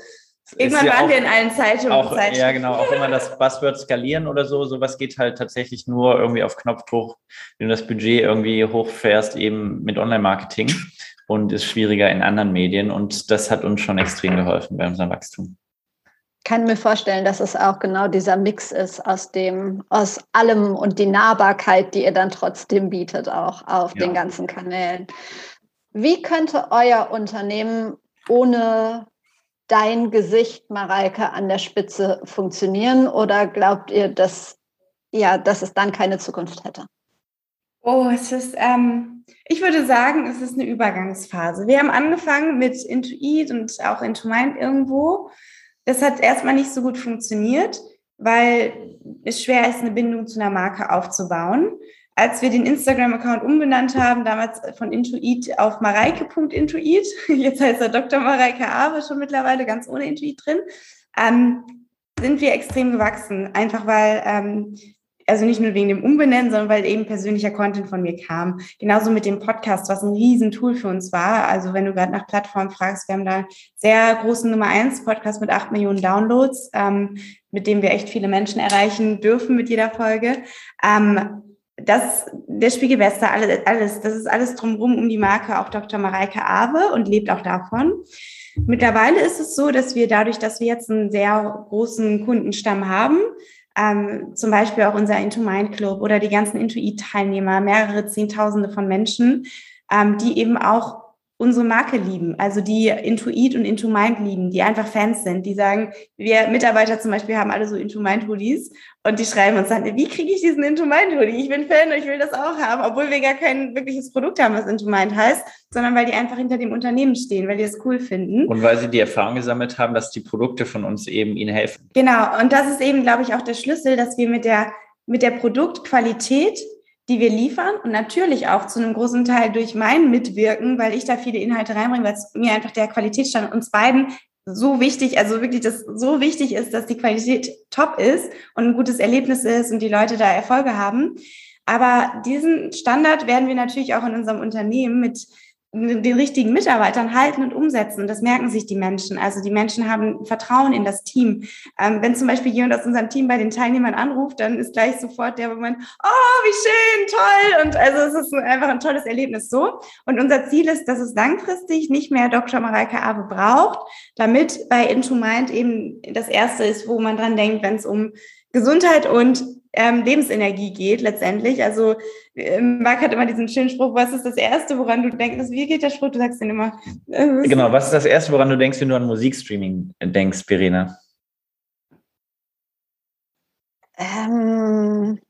Irgendwann waren auch, wir in allen Zeitungen. Auch, ja, genau. Auch immer das Buzzword skalieren oder so. Sowas geht halt tatsächlich nur irgendwie auf Knopfdruck, wenn du das Budget irgendwie hochfährst, eben mit Online-Marketing und ist schwieriger in anderen Medien. Und das hat uns schon extrem geholfen bei unserem Wachstum kann mir vorstellen, dass es auch genau dieser Mix ist aus dem, aus allem und die Nahbarkeit, die ihr dann trotzdem bietet, auch auf ja. den ganzen Kanälen. Wie könnte euer Unternehmen ohne dein Gesicht, Mareike, an der Spitze funktionieren? Oder glaubt ihr, dass, ja, dass es dann keine Zukunft hätte? Oh, es ist, ähm, ich würde sagen, es ist eine Übergangsphase. Wir haben angefangen mit Intuit und auch Intumind irgendwo. Das hat erstmal nicht so gut funktioniert, weil es schwer ist, eine Bindung zu einer Marke aufzubauen. Als wir den Instagram-Account umbenannt haben, damals von Intuit auf mareike.intuit, *laughs* jetzt heißt er Dr. Mareike Awe schon mittlerweile ganz ohne Intuit drin, ähm, sind wir extrem gewachsen. Einfach weil ähm, also nicht nur wegen dem Umbenennen, sondern weil eben persönlicher Content von mir kam. Genauso mit dem Podcast, was ein Riesentool für uns war. Also wenn du gerade nach Plattformen fragst, wir haben da sehr großen Nummer eins Podcast mit acht Millionen Downloads, ähm, mit dem wir echt viele Menschen erreichen dürfen mit jeder Folge. Ähm, das, der Spiegel Wester, alles, alles, das ist alles drumherum um die Marke, auch Dr. Mareike Awe und lebt auch davon. Mittlerweile ist es so, dass wir dadurch, dass wir jetzt einen sehr großen Kundenstamm haben, ähm, zum Beispiel auch unser Into Mind Club oder die ganzen Intuit-Teilnehmer, mehrere Zehntausende von Menschen, ähm, die eben auch unsere Marke lieben, also die Intuit und Into Mind lieben, die einfach Fans sind, die sagen, wir Mitarbeiter zum Beispiel haben alle so Into Mind Hoodies und die schreiben uns dann, wie kriege ich diesen Into Mind Hoodie? Ich bin Fan und ich will das auch haben, obwohl wir gar kein wirkliches Produkt haben, was Into Mind heißt, sondern weil die einfach hinter dem Unternehmen stehen, weil die es cool finden. Und weil sie die Erfahrung gesammelt haben, dass die Produkte von uns eben ihnen helfen. Genau. Und das ist eben, glaube ich, auch der Schlüssel, dass wir mit der, mit der Produktqualität die wir liefern und natürlich auch zu einem großen Teil durch mein Mitwirken, weil ich da viele Inhalte reinbringe, weil es mir einfach der Qualitätsstand uns beiden so wichtig, also wirklich das so wichtig ist, dass die Qualität top ist und ein gutes Erlebnis ist und die Leute da Erfolge haben. Aber diesen Standard werden wir natürlich auch in unserem Unternehmen mit den richtigen Mitarbeitern halten und umsetzen. Und das merken sich die Menschen. Also die Menschen haben Vertrauen in das Team. Ähm, wenn zum Beispiel jemand aus unserem Team bei den Teilnehmern anruft, dann ist gleich sofort der Moment, oh, wie schön, toll. Und also es ist einfach ein tolles Erlebnis so. Und unser Ziel ist, dass es langfristig nicht mehr Dr. Mareike Abe braucht, damit bei Into Mind eben das erste ist, wo man dran denkt, wenn es um Gesundheit und ähm, Lebensenergie geht letztendlich. Also äh, Marc hat immer diesen schönen Spruch, was ist das Erste, woran du denkst? Wie geht der Spruch? Du sagst den immer. Äh, genau, was ist das Erste, woran du denkst, wenn du an Musikstreaming denkst, Verena? Ähm,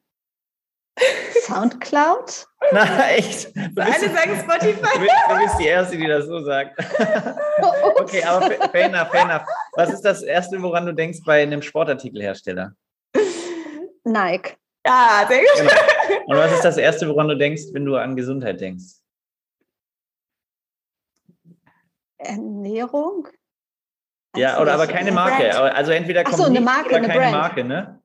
Soundcloud? *laughs* Na, echt? Du bist, alle sagen Spotify. Du bist, die Erste, die das so sagt. *laughs* okay, aber fair enough, fair enough. Was ist das Erste, woran du denkst bei einem Sportartikelhersteller? Nike. Ja, sehr gut. Genau. *laughs* Und was ist das Erste, woran du denkst, wenn du an Gesundheit denkst? Ernährung? Ja, oder aber keine Marke. Brand. Also entweder kommt so, eine Marke, oder eine keine Brand. Marke, ne?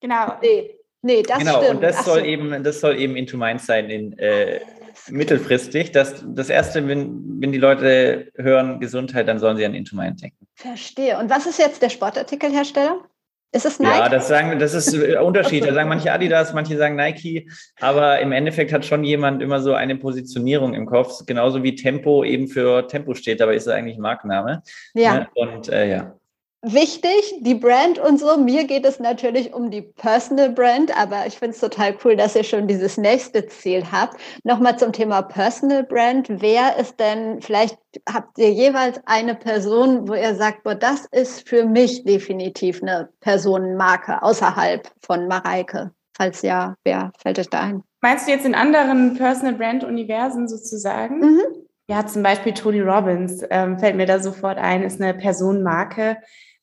Genau. Nee, nee das genau, stimmt. und das soll so. eben, das soll eben into mind sein in äh, mittelfristig. Das, das erste, wenn, wenn die Leute hören Gesundheit, dann sollen sie an into mind denken. Verstehe. Und was ist jetzt der Sportartikelhersteller? Ist es Nike? Ja, das sagen, das ist ein Unterschied. Da sagen manche Adidas, manche sagen Nike, aber im Endeffekt hat schon jemand immer so eine Positionierung im Kopf, genauso wie Tempo eben für Tempo steht, dabei ist es eigentlich Markenname. Ja. Ne? Und äh, ja wichtig, die Brand und so. Mir geht es natürlich um die Personal Brand, aber ich finde es total cool, dass ihr schon dieses nächste Ziel habt. Nochmal zum Thema Personal Brand. Wer ist denn, vielleicht habt ihr jeweils eine Person, wo ihr sagt, boah, das ist für mich definitiv eine Personenmarke außerhalb von Mareike? Falls ja, wer fällt euch da ein? Meinst du jetzt in anderen Personal Brand Universen sozusagen? Mhm. Ja, zum Beispiel Tony Robbins ähm, fällt mir da sofort ein, ist eine Personenmarke.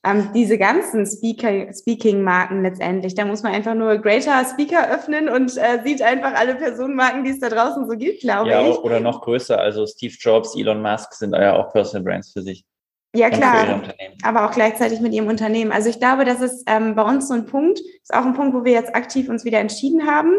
Ähm, diese ganzen Speaker, Speaking-Marken letztendlich, da muss man einfach nur Greater Speaker öffnen und äh, sieht einfach alle Personenmarken, die es da draußen so gibt, glaube ja, ich. Oder noch größer, also Steve Jobs, Elon Musk sind ja auch Personal Brands für sich. Ja, klar. Aber auch gleichzeitig mit ihrem Unternehmen. Also ich glaube, das ist ähm, bei uns so ein Punkt, ist auch ein Punkt, wo wir jetzt aktiv uns wieder entschieden haben.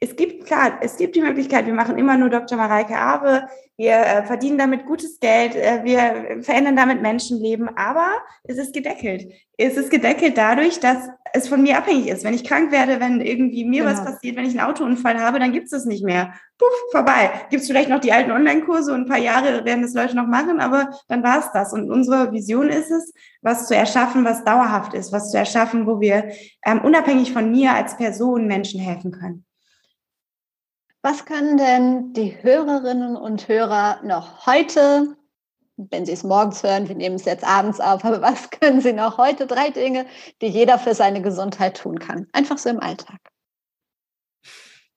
Es gibt, klar, es gibt die Möglichkeit, wir machen immer nur Dr. Mareike Abe, wir äh, verdienen damit gutes Geld, äh, wir verändern damit Menschenleben, aber es ist gedeckelt. Es ist gedeckelt dadurch, dass es von mir abhängig ist. Wenn ich krank werde, wenn irgendwie mir genau. was passiert, wenn ich einen Autounfall habe, dann gibt es das nicht mehr. Puff, vorbei. Gibt es vielleicht noch die alten Online-Kurse und ein paar Jahre werden das Leute noch machen, aber dann war es das. Und unsere Vision ist es, was zu erschaffen, was dauerhaft ist, was zu erschaffen, wo wir ähm, unabhängig von mir als Person Menschen helfen können. Was können denn die Hörerinnen und Hörer noch heute, wenn sie es morgens hören, wir nehmen es jetzt abends auf, aber was *laughs* können sie noch heute? Drei Dinge, die jeder für seine Gesundheit tun kann. Einfach so im Alltag.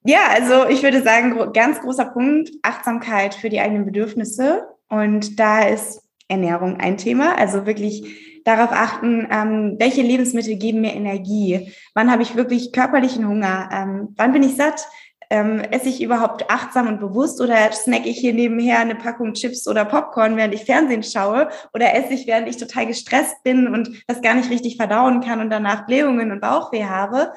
Ja, also ich würde sagen, ganz großer Punkt, Achtsamkeit für die eigenen Bedürfnisse. Und da ist Ernährung ein Thema. Also wirklich darauf achten, ähm, welche Lebensmittel geben mir Energie? Wann habe ich wirklich körperlichen Hunger? Ähm, wann bin ich satt? Ähm, esse ich überhaupt achtsam und bewusst oder snacke ich hier nebenher eine Packung Chips oder Popcorn, während ich Fernsehen schaue oder esse ich, während ich total gestresst bin und das gar nicht richtig verdauen kann und danach Blähungen und Bauchweh habe.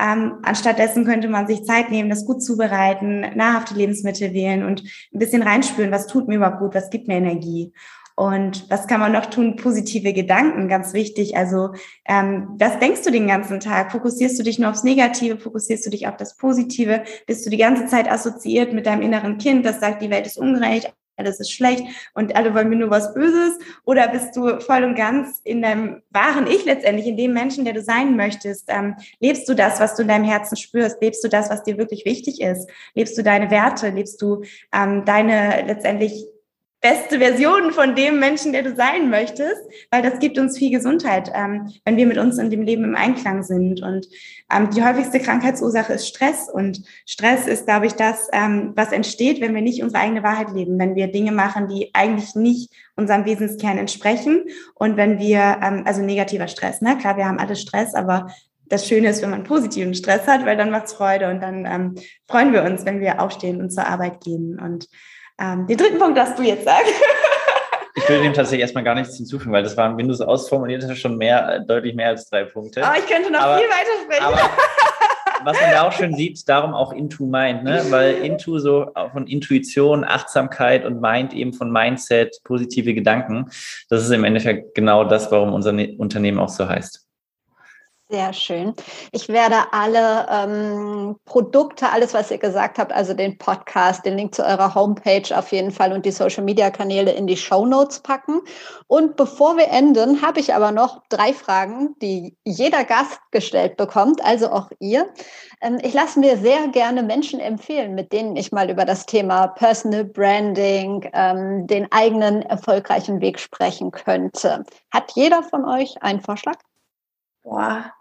Ähm, anstattdessen könnte man sich Zeit nehmen, das gut zubereiten, nahrhafte Lebensmittel wählen und ein bisschen reinspüren, was tut mir überhaupt gut, was gibt mir Energie. Und was kann man noch tun? Positive Gedanken, ganz wichtig. Also ähm, was denkst du den ganzen Tag? Fokussierst du dich nur aufs Negative? Fokussierst du dich auf das Positive? Bist du die ganze Zeit assoziiert mit deinem inneren Kind, das sagt, die Welt ist ungerecht, alles ist schlecht und alle wollen mir nur was Böses? Oder bist du voll und ganz in deinem wahren Ich letztendlich, in dem Menschen, der du sein möchtest? Ähm, lebst du das, was du in deinem Herzen spürst? Lebst du das, was dir wirklich wichtig ist? Lebst du deine Werte? Lebst du ähm, deine letztendlich beste Version von dem Menschen, der du sein möchtest, weil das gibt uns viel Gesundheit, ähm, wenn wir mit uns in dem Leben im Einklang sind. Und ähm, die häufigste Krankheitsursache ist Stress. Und Stress ist, glaube ich, das, ähm, was entsteht, wenn wir nicht unsere eigene Wahrheit leben, wenn wir Dinge machen, die eigentlich nicht unserem Wesenskern entsprechen. Und wenn wir, ähm, also negativer Stress, ne? Klar, wir haben alle Stress, aber das Schöne ist, wenn man positiven Stress hat, weil dann macht's Freude und dann ähm, freuen wir uns, wenn wir aufstehen und zur Arbeit gehen. Und ähm, den dritten Punkt darfst du jetzt sagen. *laughs* Ich will dem tatsächlich erstmal gar nichts hinzufügen, weil das waren, wenn du es ausformuliert hast, schon mehr, deutlich mehr als drei Punkte. Aber ich könnte noch aber, viel weiter sprechen. *laughs* Was man da auch schön sieht, darum auch Into Mind, ne? weil Into so von Intuition, Achtsamkeit und Mind eben von Mindset, positive Gedanken, das ist im Endeffekt genau das, warum unser ne-, Unternehmen auch so heißt. Sehr schön. Ich werde alle ähm, Produkte, alles, was ihr gesagt habt, also den Podcast, den Link zu eurer Homepage auf jeden Fall und die Social-Media-Kanäle in die Show Notes packen. Und bevor wir enden, habe ich aber noch drei Fragen, die jeder Gast gestellt bekommt, also auch ihr. Ähm, ich lasse mir sehr gerne Menschen empfehlen, mit denen ich mal über das Thema Personal Branding, ähm, den eigenen erfolgreichen Weg sprechen könnte. Hat jeder von euch einen Vorschlag? Boah,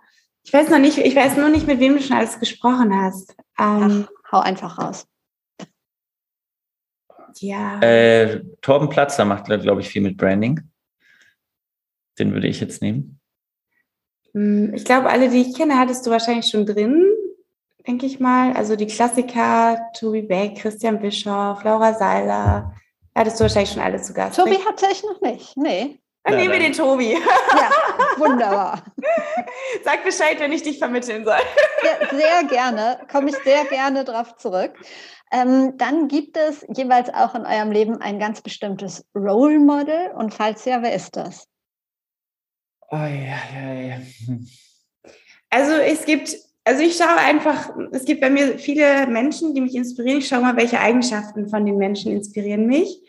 ich weiß noch nicht, ich weiß nur nicht, mit wem du schon alles gesprochen hast. Ähm, Ach, hau einfach raus. Ja. Äh, Torben Platzer macht, glaube ich, viel mit Branding. Den würde ich jetzt nehmen. Hm, ich glaube, alle, die ich kenne, hattest du wahrscheinlich schon drin, denke ich mal. Also die Klassiker, Tobi Beck, Christian Bischoff, Laura Seiler, hattest du wahrscheinlich schon alle zu Gast. Tobi hatte ich noch nicht, nee. Dann nehmen wir den Tobi. Ja, wunderbar. *laughs* Sag Bescheid, wenn ich dich vermitteln soll. Ja, sehr gerne, komme ich sehr gerne drauf zurück. Ähm, dann gibt es jeweils auch in eurem Leben ein ganz bestimmtes Role Model und falls ja, wer ist das? Oh, ja, ja, ja. Also es gibt, also ich schaue einfach, es gibt bei mir viele Menschen, die mich inspirieren. Ich schaue mal, welche Eigenschaften von den Menschen inspirieren mich.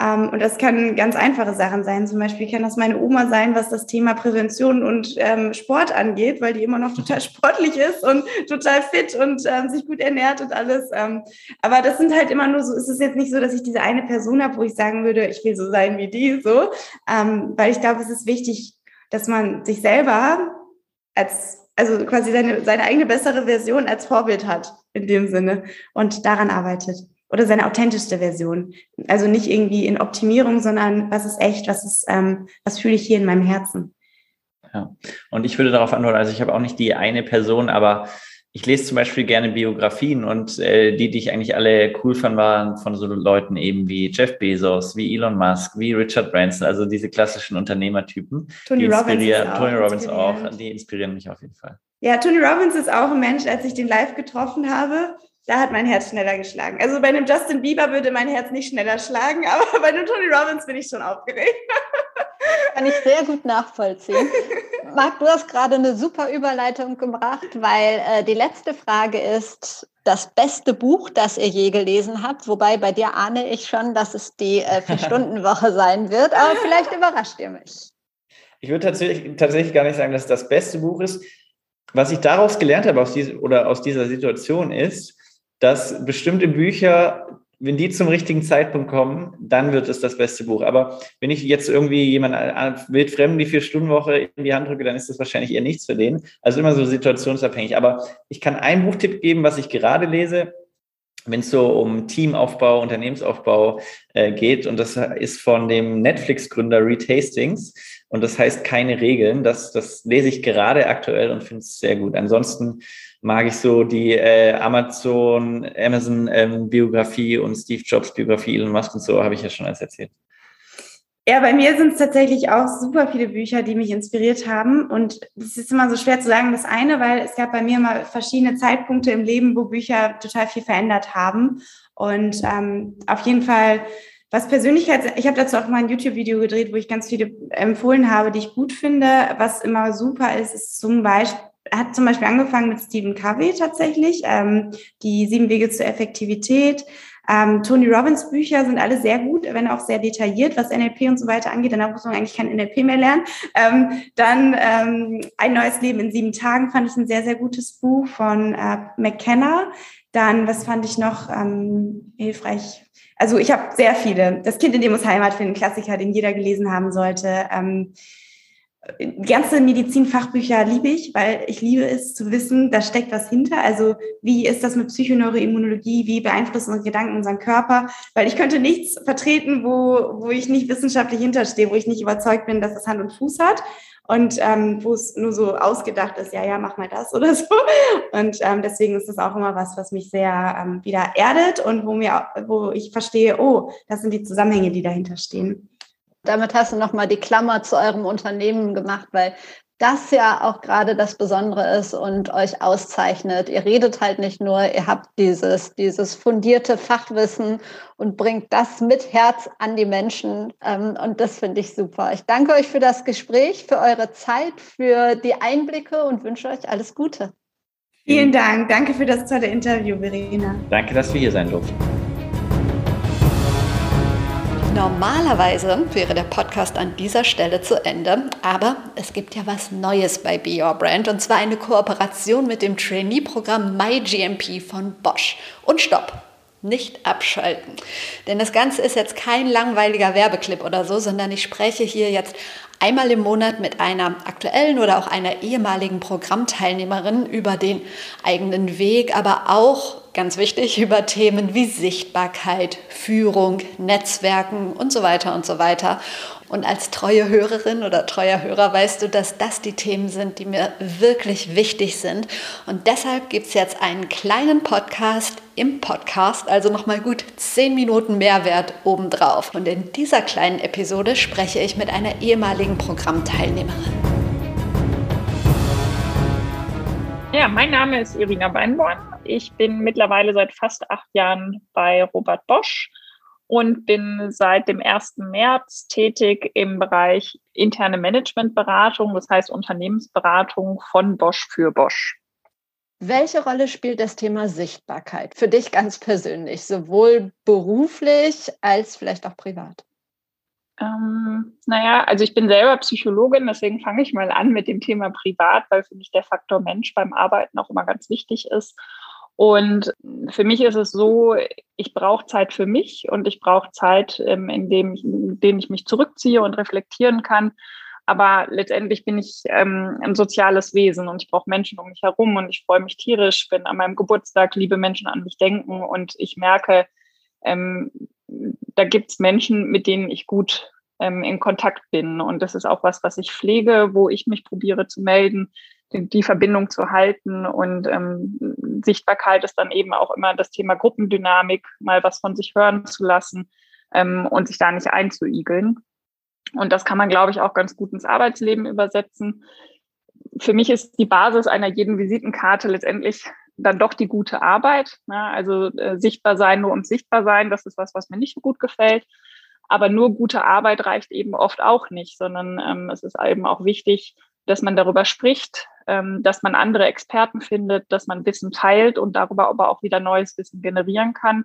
Ähm, und das können ganz einfache Sachen sein. Zum Beispiel kann das meine Oma sein, was das Thema Prävention und ähm, Sport angeht, weil die immer noch *laughs* total sportlich ist und total fit und ähm, sich gut ernährt und alles. Ähm, aber das sind halt immer nur so, es ist jetzt nicht so, dass ich diese eine Person habe, wo ich sagen würde, ich will so sein wie die, so. Ähm, weil ich glaube, es ist wichtig, dass man sich selber als, also quasi seine, seine eigene bessere Version als Vorbild hat, in dem Sinne, und daran arbeitet. Oder seine authentischste Version. Also nicht irgendwie in Optimierung, sondern was ist echt, was ist, ähm, was fühle ich hier in meinem Herzen. Ja, und ich würde darauf antworten, also ich habe auch nicht die eine Person, aber ich lese zum Beispiel gerne Biografien und äh, die, die ich eigentlich alle cool fand, waren von so Leuten eben wie Jeff Bezos, wie Elon Musk, wie Richard Branson, also diese klassischen Unternehmertypen. Tony Robbins, auch Tony Robbins auch, die inspirieren mich auf jeden Fall. Ja, Tony Robbins ist auch ein Mensch, als ich den live getroffen habe, da hat mein Herz schneller geschlagen. Also bei einem Justin Bieber würde mein Herz nicht schneller schlagen, *laughs* aber bei einem Tony Robbins bin ich schon aufgeregt. *laughs* Kann ich sehr gut nachvollziehen. *laughs* Marc, du hast gerade eine super Überleitung gebracht, weil äh, die letzte Frage ist das beste Buch, das ihr je gelesen habt. Wobei bei dir ahne ich schon, dass es die äh, Vier-Stunden-Woche sein wird, aber vielleicht überrascht ihr mich. Ich würde tatsächlich, tatsächlich gar nicht sagen, dass es das beste Buch ist. Was ich daraus gelernt habe aus, diese, oder aus dieser Situation ist, dass bestimmte Bücher, wenn die zum richtigen Zeitpunkt kommen, dann wird es das beste Buch. Aber wenn ich jetzt irgendwie jemand wildfremden die Vier-Stunden-Woche in die Hand drücke, dann ist das wahrscheinlich eher nichts für den. Also immer so situationsabhängig. Aber ich kann einen Buchtipp geben, was ich gerade lese, wenn es so um Teamaufbau, Unternehmensaufbau äh, geht. Und das ist von dem Netflix-Gründer Reed Hastings. Und das heißt keine Regeln. Das, das lese ich gerade aktuell und finde es sehr gut. Ansonsten mag ich so die äh, Amazon, Amazon ähm, Biografie und Steve Jobs Biografie, Elon Musk und so, habe ich ja schon alles erzählt. Ja, bei mir sind es tatsächlich auch super viele Bücher, die mich inspiriert haben. Und es ist immer so schwer zu sagen, das eine, weil es gab bei mir mal verschiedene Zeitpunkte im Leben, wo Bücher total viel verändert haben. Und ähm, auf jeden Fall, was Persönlichkeit, ich habe dazu auch mal ein YouTube-Video gedreht, wo ich ganz viele empfohlen habe, die ich gut finde. Was immer super ist, ist zum Beispiel hat zum Beispiel angefangen mit Stephen Covey tatsächlich, ähm, die sieben Wege zur Effektivität. Ähm, Tony Robbins Bücher sind alle sehr gut, wenn auch sehr detailliert, was NLP und so weiter angeht. Danach muss man eigentlich kein NLP mehr lernen. Ähm, dann ähm, Ein neues Leben in sieben Tagen fand ich ein sehr, sehr gutes Buch von äh, McKenna. Dann, was fand ich noch ähm, hilfreich? Also ich habe sehr viele. Das Kind in dem muss Heimat finden, Klassiker, den jeder gelesen haben sollte. Ähm, ganze Medizinfachbücher liebe ich, weil ich liebe es zu wissen, da steckt was hinter. Also wie ist das mit Psychoneuroimmunologie? Wie beeinflussen unsere Gedanken unseren Körper? Weil ich könnte nichts vertreten, wo, wo ich nicht wissenschaftlich hinterstehe, wo ich nicht überzeugt bin, dass es Hand und Fuß hat und ähm, wo es nur so ausgedacht ist, ja, ja, mach mal das *laughs* oder so. Und ähm, deswegen ist das auch immer was, was mich sehr ähm, wieder erdet und wo mir, wo ich verstehe, oh, das sind die Zusammenhänge, die dahinter stehen damit hast du nochmal die Klammer zu eurem Unternehmen gemacht, weil das ja auch gerade das Besondere ist und euch auszeichnet. Ihr redet halt nicht nur, ihr habt dieses, dieses fundierte Fachwissen und bringt das mit Herz an die Menschen. Ähm, und das finde ich super. Ich danke euch für das Gespräch, für eure Zeit, für die Einblicke und wünsche euch alles Gute. Vielen Dank. Danke für das tolle Interview, Verena. Danke, dass wir hier sein durften. Normalerweise wäre der Podcast an dieser Stelle zu Ende, aber es gibt ja was Neues bei Be Your Brand und zwar eine Kooperation mit dem Trainee-Programm MyGMP von Bosch. Und stopp! Nicht abschalten. Denn das Ganze ist jetzt kein langweiliger Werbeclip oder so, sondern ich spreche hier jetzt einmal im Monat mit einer aktuellen oder auch einer ehemaligen Programmteilnehmerin über den eigenen Weg, aber auch ganz wichtig, *laughs* über Themen wie Sichtbarkeit, Führung, Netzwerken und so weiter und so weiter. Und als treue Hörerin oder treuer Hörer weißt du, dass das die Themen sind, die mir wirklich wichtig sind. Und deshalb gibt es jetzt einen kleinen Podcast im Podcast, also nochmal gut 10 Minuten Mehrwert obendrauf. Und in dieser kleinen Episode spreche ich mit einer ehemaligen Programmteilnehmerin. Ja, mein Name ist Irina Weinborn. Ich bin mittlerweile seit fast acht Jahren bei Robert Bosch und bin seit dem 1. März tätig im Bereich interne Managementberatung, das heißt Unternehmensberatung von Bosch für Bosch. Welche Rolle spielt das Thema Sichtbarkeit für dich ganz persönlich, sowohl beruflich als vielleicht auch privat? Ähm, naja, also ich bin selber Psychologin, deswegen fange ich mal an mit dem Thema privat, weil für mich der Faktor Mensch beim Arbeiten auch immer ganz wichtig ist. Und für mich ist es so, ich brauche Zeit für mich und ich brauche Zeit, ähm, in dem ich, in dem ich mich zurückziehe und reflektieren kann. Aber letztendlich bin ich ähm, ein soziales Wesen und ich brauche Menschen um mich herum und ich freue mich tierisch, wenn an meinem Geburtstag liebe Menschen an mich denken und ich merke, ähm, da gibt es Menschen, mit denen ich gut ähm, in Kontakt bin. Und das ist auch was, was ich pflege, wo ich mich probiere zu melden, die, die Verbindung zu halten. Und ähm, Sichtbarkeit ist dann eben auch immer das Thema Gruppendynamik, mal was von sich hören zu lassen ähm, und sich da nicht einzuigeln. Und das kann man, glaube ich, auch ganz gut ins Arbeitsleben übersetzen. Für mich ist die Basis einer jeden Visitenkarte letztendlich dann doch die gute Arbeit. Ne? Also äh, sichtbar sein, nur um sichtbar sein, das ist was, was mir nicht so gut gefällt. Aber nur gute Arbeit reicht eben oft auch nicht, sondern ähm, es ist eben auch wichtig, dass man darüber spricht, ähm, dass man andere Experten findet, dass man Wissen teilt und darüber aber auch wieder neues Wissen generieren kann.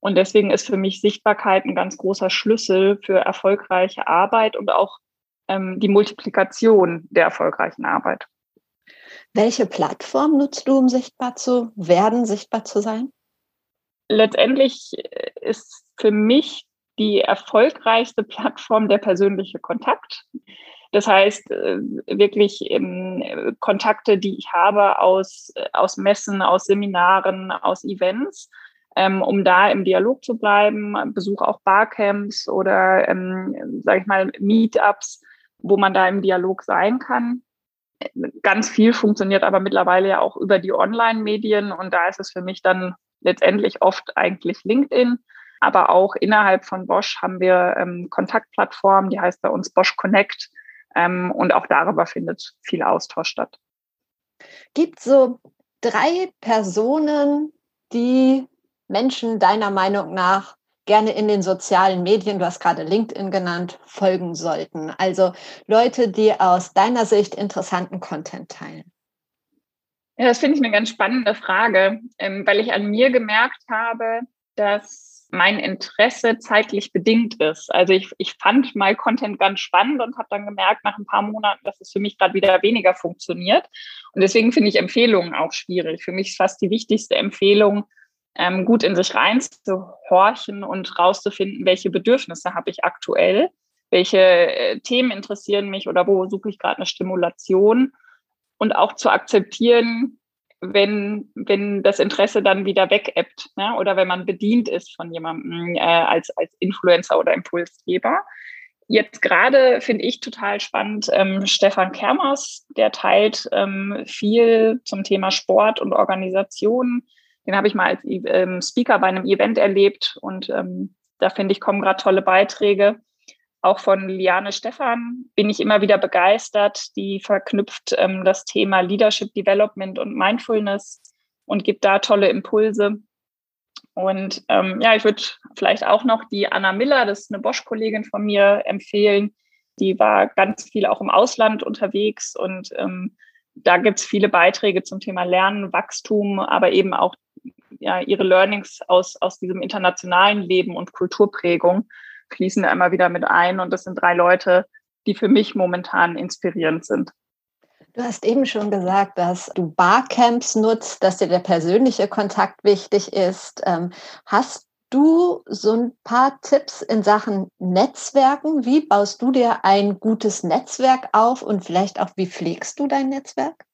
Und deswegen ist für mich Sichtbarkeit ein ganz großer Schlüssel für erfolgreiche Arbeit und auch ähm, die Multiplikation der erfolgreichen Arbeit. Welche Plattform nutzt du, um sichtbar zu werden, sichtbar zu sein? Letztendlich ist für mich die erfolgreichste Plattform der persönliche Kontakt. Das heißt, äh, wirklich ähm, Kontakte, die ich habe aus, aus Messen, aus Seminaren, aus Events, ähm, um da im Dialog zu bleiben. Besuche auch Barcamps oder, ähm, sage ich mal, Meetups, wo man da im Dialog sein kann. Ganz viel funktioniert aber mittlerweile ja auch über die Online-Medien und da ist es für mich dann letztendlich oft eigentlich LinkedIn aber auch innerhalb von Bosch haben wir ähm, Kontaktplattformen, die heißt bei uns Bosch Connect. Ähm, und auch darüber findet viel Austausch statt. Gibt so drei Personen, die Menschen deiner Meinung nach gerne in den sozialen Medien, du hast gerade LinkedIn genannt, folgen sollten? Also Leute, die aus deiner Sicht interessanten Content teilen. Ja, das finde ich eine ganz spannende Frage, ähm, weil ich an mir gemerkt habe, dass mein Interesse zeitlich bedingt ist. Also ich, ich fand mal Content ganz spannend und habe dann gemerkt nach ein paar Monaten, dass es für mich gerade wieder weniger funktioniert. Und deswegen finde ich Empfehlungen auch schwierig. Für mich ist fast die wichtigste Empfehlung, ähm, gut in sich reinzuhorchen und rauszufinden, welche Bedürfnisse habe ich aktuell, welche äh, Themen interessieren mich oder wo suche ich gerade eine Stimulation und auch zu akzeptieren, wenn, wenn das Interesse dann wieder wegebbt ne? oder wenn man bedient ist von jemandem äh, als, als Influencer oder Impulsgeber. Jetzt gerade finde ich total spannend, ähm, Stefan Kermers, der teilt ähm, viel zum Thema Sport und Organisation. Den habe ich mal als ähm, Speaker bei einem Event erlebt und ähm, da finde ich, kommen gerade tolle Beiträge. Auch von Liane Stephan bin ich immer wieder begeistert. Die verknüpft ähm, das Thema Leadership Development und Mindfulness und gibt da tolle Impulse. Und ähm, ja, ich würde vielleicht auch noch die Anna Miller, das ist eine Bosch-Kollegin von mir, empfehlen. Die war ganz viel auch im Ausland unterwegs und ähm, da gibt es viele Beiträge zum Thema Lernen, Wachstum, aber eben auch ja, ihre Learnings aus, aus diesem internationalen Leben und Kulturprägung fließen da immer wieder mit ein. Und das sind drei Leute, die für mich momentan inspirierend sind. Du hast eben schon gesagt, dass du Barcamps nutzt, dass dir der persönliche Kontakt wichtig ist. Ähm, hast du so ein paar Tipps in Sachen Netzwerken? Wie baust du dir ein gutes Netzwerk auf und vielleicht auch, wie pflegst du dein Netzwerk?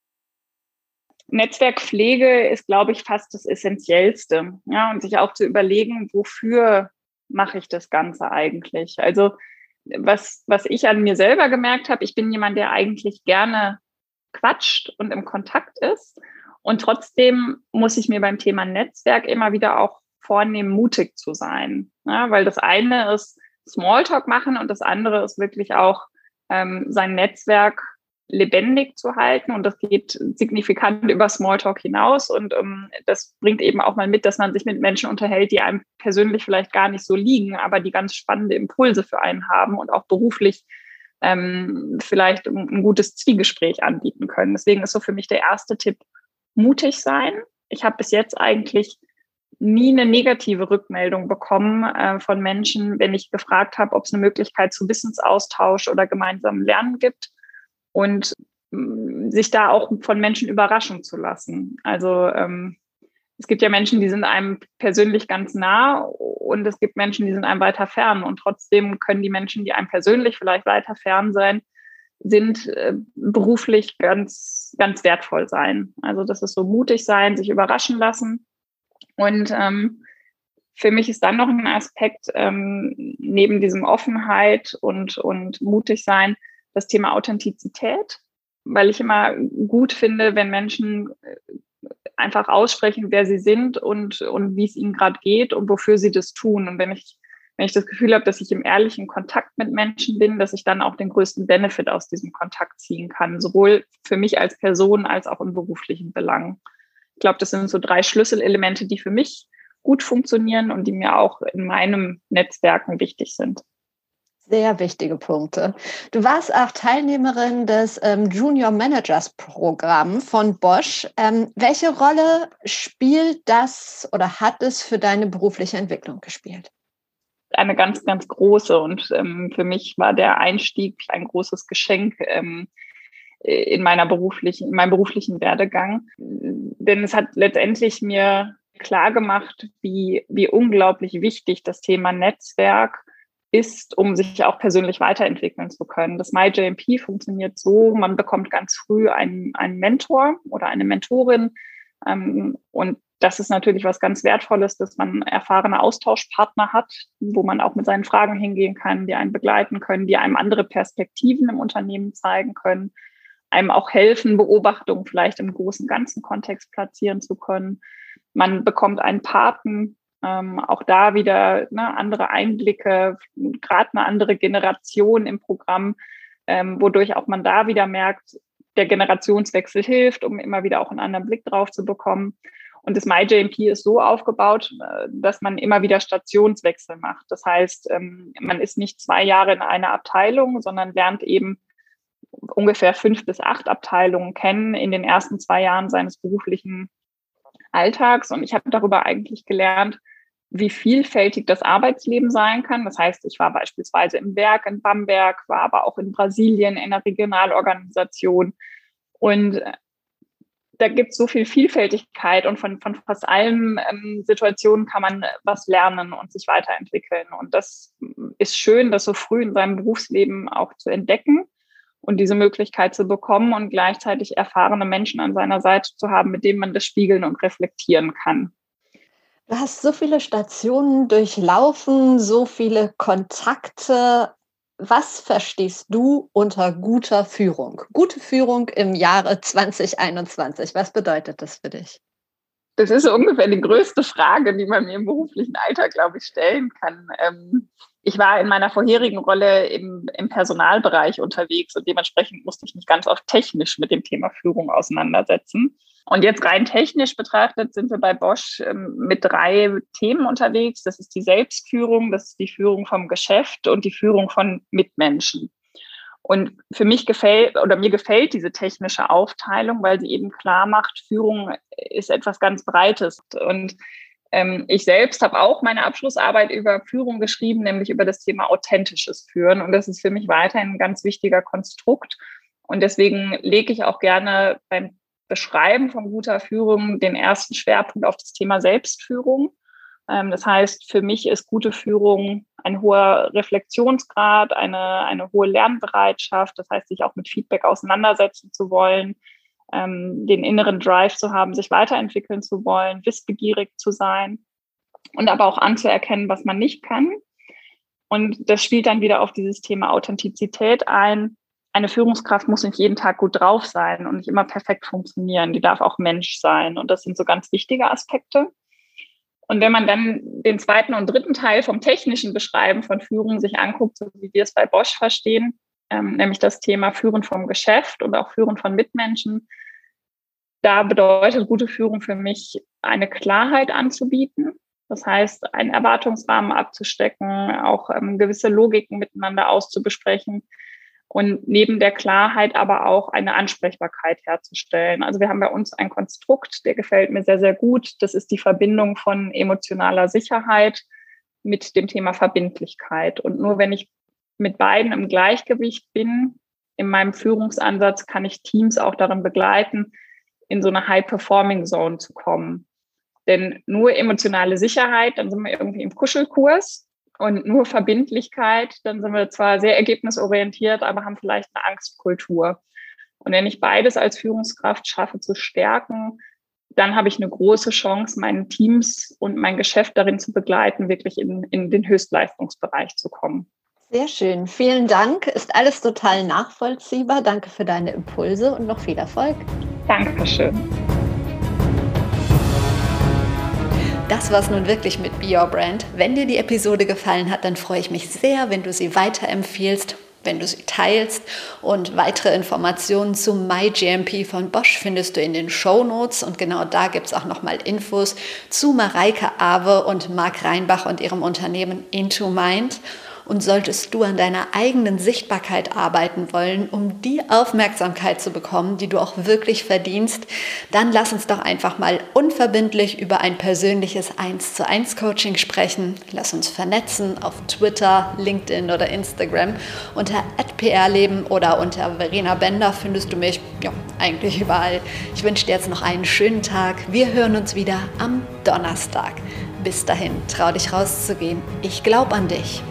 Netzwerkpflege ist, glaube ich, fast das Essentiellste. Ja, und sich auch zu überlegen, wofür mache ich das Ganze eigentlich? Also was, was ich an mir selber gemerkt habe, ich bin jemand, der eigentlich gerne quatscht und im Kontakt ist. Und trotzdem muss ich mir beim Thema Netzwerk immer wieder auch vornehmen, mutig zu sein. Ja, weil das eine ist Smalltalk machen und das andere ist wirklich auch ähm, sein Netzwerk lebendig zu halten und das geht signifikant über Smalltalk hinaus und ähm, das bringt eben auch mal mit, dass man sich mit Menschen unterhält, die einem persönlich vielleicht gar nicht so liegen, aber die ganz spannende Impulse für einen haben und auch beruflich ähm, vielleicht ein, ein gutes Zwiegespräch anbieten können. Deswegen ist so für mich der erste Tipp, mutig sein. Ich habe bis jetzt eigentlich nie eine negative Rückmeldung bekommen äh, von Menschen, wenn ich gefragt habe, ob es eine Möglichkeit zu Wissensaustausch oder gemeinsamen Lernen gibt und mm, sich da auch von Menschen überraschen zu lassen. Also ähm, es gibt ja Menschen, die sind einem persönlich ganz nah und es gibt Menschen, die sind einem weiter fern. Und trotzdem können die Menschen, die einem persönlich vielleicht weiter fern sein, sind äh, beruflich ganz, ganz wertvoll sein. Also das ist so mutig sein, sich überraschen lassen. Und ähm, für mich ist dann noch ein Aspekt ähm, neben diesem Offenheit und, und mutig sein das Thema Authentizität, weil ich immer gut finde, wenn Menschen äh, einfach aussprechen, wer sie sind und, und wie es ihnen gerade geht und wofür sie das tun. Und wenn ich, wenn ich das Gefühl habe, dass ich im ehrlichen Kontakt mit Menschen bin, dass ich dann auch den größten Benefit aus diesem Kontakt ziehen kann, sowohl für mich als Person als auch im beruflichen Belang. Ich glaube, das sind so drei Schlüsselelemente, die für mich gut funktionieren und die mir auch in meinem Netzwerken wichtig sind. Sehr wichtige Punkte. Du warst auch Teilnehmerin des ähm, Junior Managers Programm von Bosch. Ähm, welche Rolle spielt das oder hat es für deine berufliche Entwicklung gespielt? Eine ganz, ganz große und ähm, für mich war der Einstieg ein großes Geschenk ähm, in meiner beruflichen, in meinem beruflichen Werdegang. Denn es hat letztendlich mir klar gemacht, wie, wie unglaublich wichtig das Thema Netzwerk ist, um sich auch persönlich weiterentwickeln zu können. Das MyJMP funktioniert so, man bekommt ganz früh einen, einen Mentor oder eine Mentorin. Ähm, und das ist natürlich was ganz Wertvolles, dass man erfahrene Austauschpartner hat, wo man auch mit seinen Fragen hingehen kann, die einen begleiten können, die einem andere Perspektiven im Unternehmen zeigen können, einem auch helfen, Beobachtungen vielleicht im großen ganzen Kontext platzieren zu können. Man bekommt einen Paten, ähm, auch da wieder ne, andere Einblicke, gerade eine andere Generation im Programm, ähm, wodurch auch man da wieder merkt, der Generationswechsel hilft, um immer wieder auch einen anderen Blick drauf zu bekommen. Und das MyJMP ist so aufgebaut, äh, dass man immer wieder Stationswechsel macht. Das heißt, ähm, man ist nicht zwei Jahre in einer Abteilung, sondern lernt eben ungefähr fünf bis acht Abteilungen kennen in den ersten zwei Jahren seines beruflichen Alltags. Und ich habe darüber eigentlich gelernt, wie vielfältig das Arbeitsleben sein kann. Das heißt, ich war beispielsweise im Werk in Bamberg, war aber auch in Brasilien in einer Regionalorganisation. Und äh, da gibt es so viel Vielfältigkeit und von, von fast allen ähm, Situationen kann man was lernen und sich weiterentwickeln. Und das ist schön, das so früh in seinem Berufsleben auch zu entdecken und diese Möglichkeit zu bekommen und gleichzeitig erfahrene Menschen an seiner Seite zu haben, mit denen man das spiegeln und reflektieren kann. Du hast so viele Stationen durchlaufen, so viele Kontakte. Was verstehst du unter guter Führung? Gute Führung im Jahre 2021. Was bedeutet das für dich? Das ist ungefähr die größte Frage, die man mir im beruflichen Alter, glaube ich, stellen kann. Ähm, ich war in meiner vorherigen Rolle im, im Personalbereich unterwegs und dementsprechend musste ich mich ganz oft technisch mit dem Thema Führung auseinandersetzen. Und jetzt rein technisch betrachtet sind wir bei Bosch ähm, mit drei Themen unterwegs. Das ist die Selbstführung, das ist die Führung vom Geschäft und die Führung von Mitmenschen. Und für mich gefällt oder mir gefällt diese technische Aufteilung, weil sie eben klar macht, Führung ist etwas ganz Breites. Und ähm, ich selbst habe auch meine Abschlussarbeit über Führung geschrieben, nämlich über das Thema authentisches Führen. Und das ist für mich weiterhin ein ganz wichtiger Konstrukt. Und deswegen lege ich auch gerne beim Beschreiben von guter Führung den ersten Schwerpunkt auf das Thema Selbstführung. Ähm, das heißt, für mich ist gute Führung ein hoher Reflexionsgrad, eine, eine hohe Lernbereitschaft, das heißt, sich auch mit Feedback auseinandersetzen zu wollen, ähm, den inneren Drive zu haben, sich weiterentwickeln zu wollen, wissbegierig zu sein und aber auch anzuerkennen, was man nicht kann. Und das spielt dann wieder auf dieses Thema Authentizität ein, eine Führungskraft muss nicht jeden Tag gut drauf sein und nicht immer perfekt funktionieren. Die darf auch Mensch sein. Und das sind so ganz wichtige Aspekte. Und wenn man dann den zweiten und dritten Teil vom technischen Beschreiben von Führung sich anguckt, so wie wir es bei Bosch verstehen, ähm, nämlich das Thema Führen vom Geschäft und auch Führen von Mitmenschen, da bedeutet gute Führung für mich, eine Klarheit anzubieten. Das heißt, einen Erwartungsrahmen abzustecken, auch ähm, gewisse Logiken miteinander auszubesprechen, und neben der Klarheit aber auch eine Ansprechbarkeit herzustellen. Also wir haben bei uns ein Konstrukt, der gefällt mir sehr, sehr gut. Das ist die Verbindung von emotionaler Sicherheit mit dem Thema Verbindlichkeit. Und nur wenn ich mit beiden im Gleichgewicht bin, in meinem Führungsansatz kann ich Teams auch darin begleiten, in so eine High-Performing-Zone zu kommen. Denn nur emotionale Sicherheit, dann sind wir irgendwie im Kuschelkurs und nur Verbindlichkeit, dann sind wir zwar sehr ergebnisorientiert, aber haben vielleicht eine Angstkultur. Und wenn ich beides als Führungskraft schaffe zu stärken, dann habe ich eine große Chance, meine Teams und mein Geschäft darin zu begleiten, wirklich in, in den Höchstleistungsbereich zu kommen. Sehr schön. Vielen Dank. Ist alles total nachvollziehbar. Danke für deine Impulse und noch viel Erfolg. Dankeschön. Das war's nun wirklich mit Be Your Brand. Wenn dir die Episode gefallen hat, dann freue ich mich sehr, wenn du sie weiterempfiehlst wenn du sie teilst. Und weitere Informationen zu MyGMP von Bosch findest du in den Show Notes. Und genau da gibt es auch nochmal Infos zu Mareike Awe und Marc Reinbach und ihrem Unternehmen Into Mind. Und solltest du an deiner eigenen Sichtbarkeit arbeiten wollen, um die Aufmerksamkeit zu bekommen, die du auch wirklich verdienst, dann lass uns doch einfach mal unverbindlich über ein persönliches 1 zu 1 Coaching sprechen. Lass uns vernetzen auf Twitter, LinkedIn oder Instagram. Unter @prleben oder unter Verena Bender findest du mich ja, eigentlich überall. Ich wünsche dir jetzt noch einen schönen Tag. Wir hören uns wieder am Donnerstag. Bis dahin, trau dich rauszugehen. Ich glaube an dich.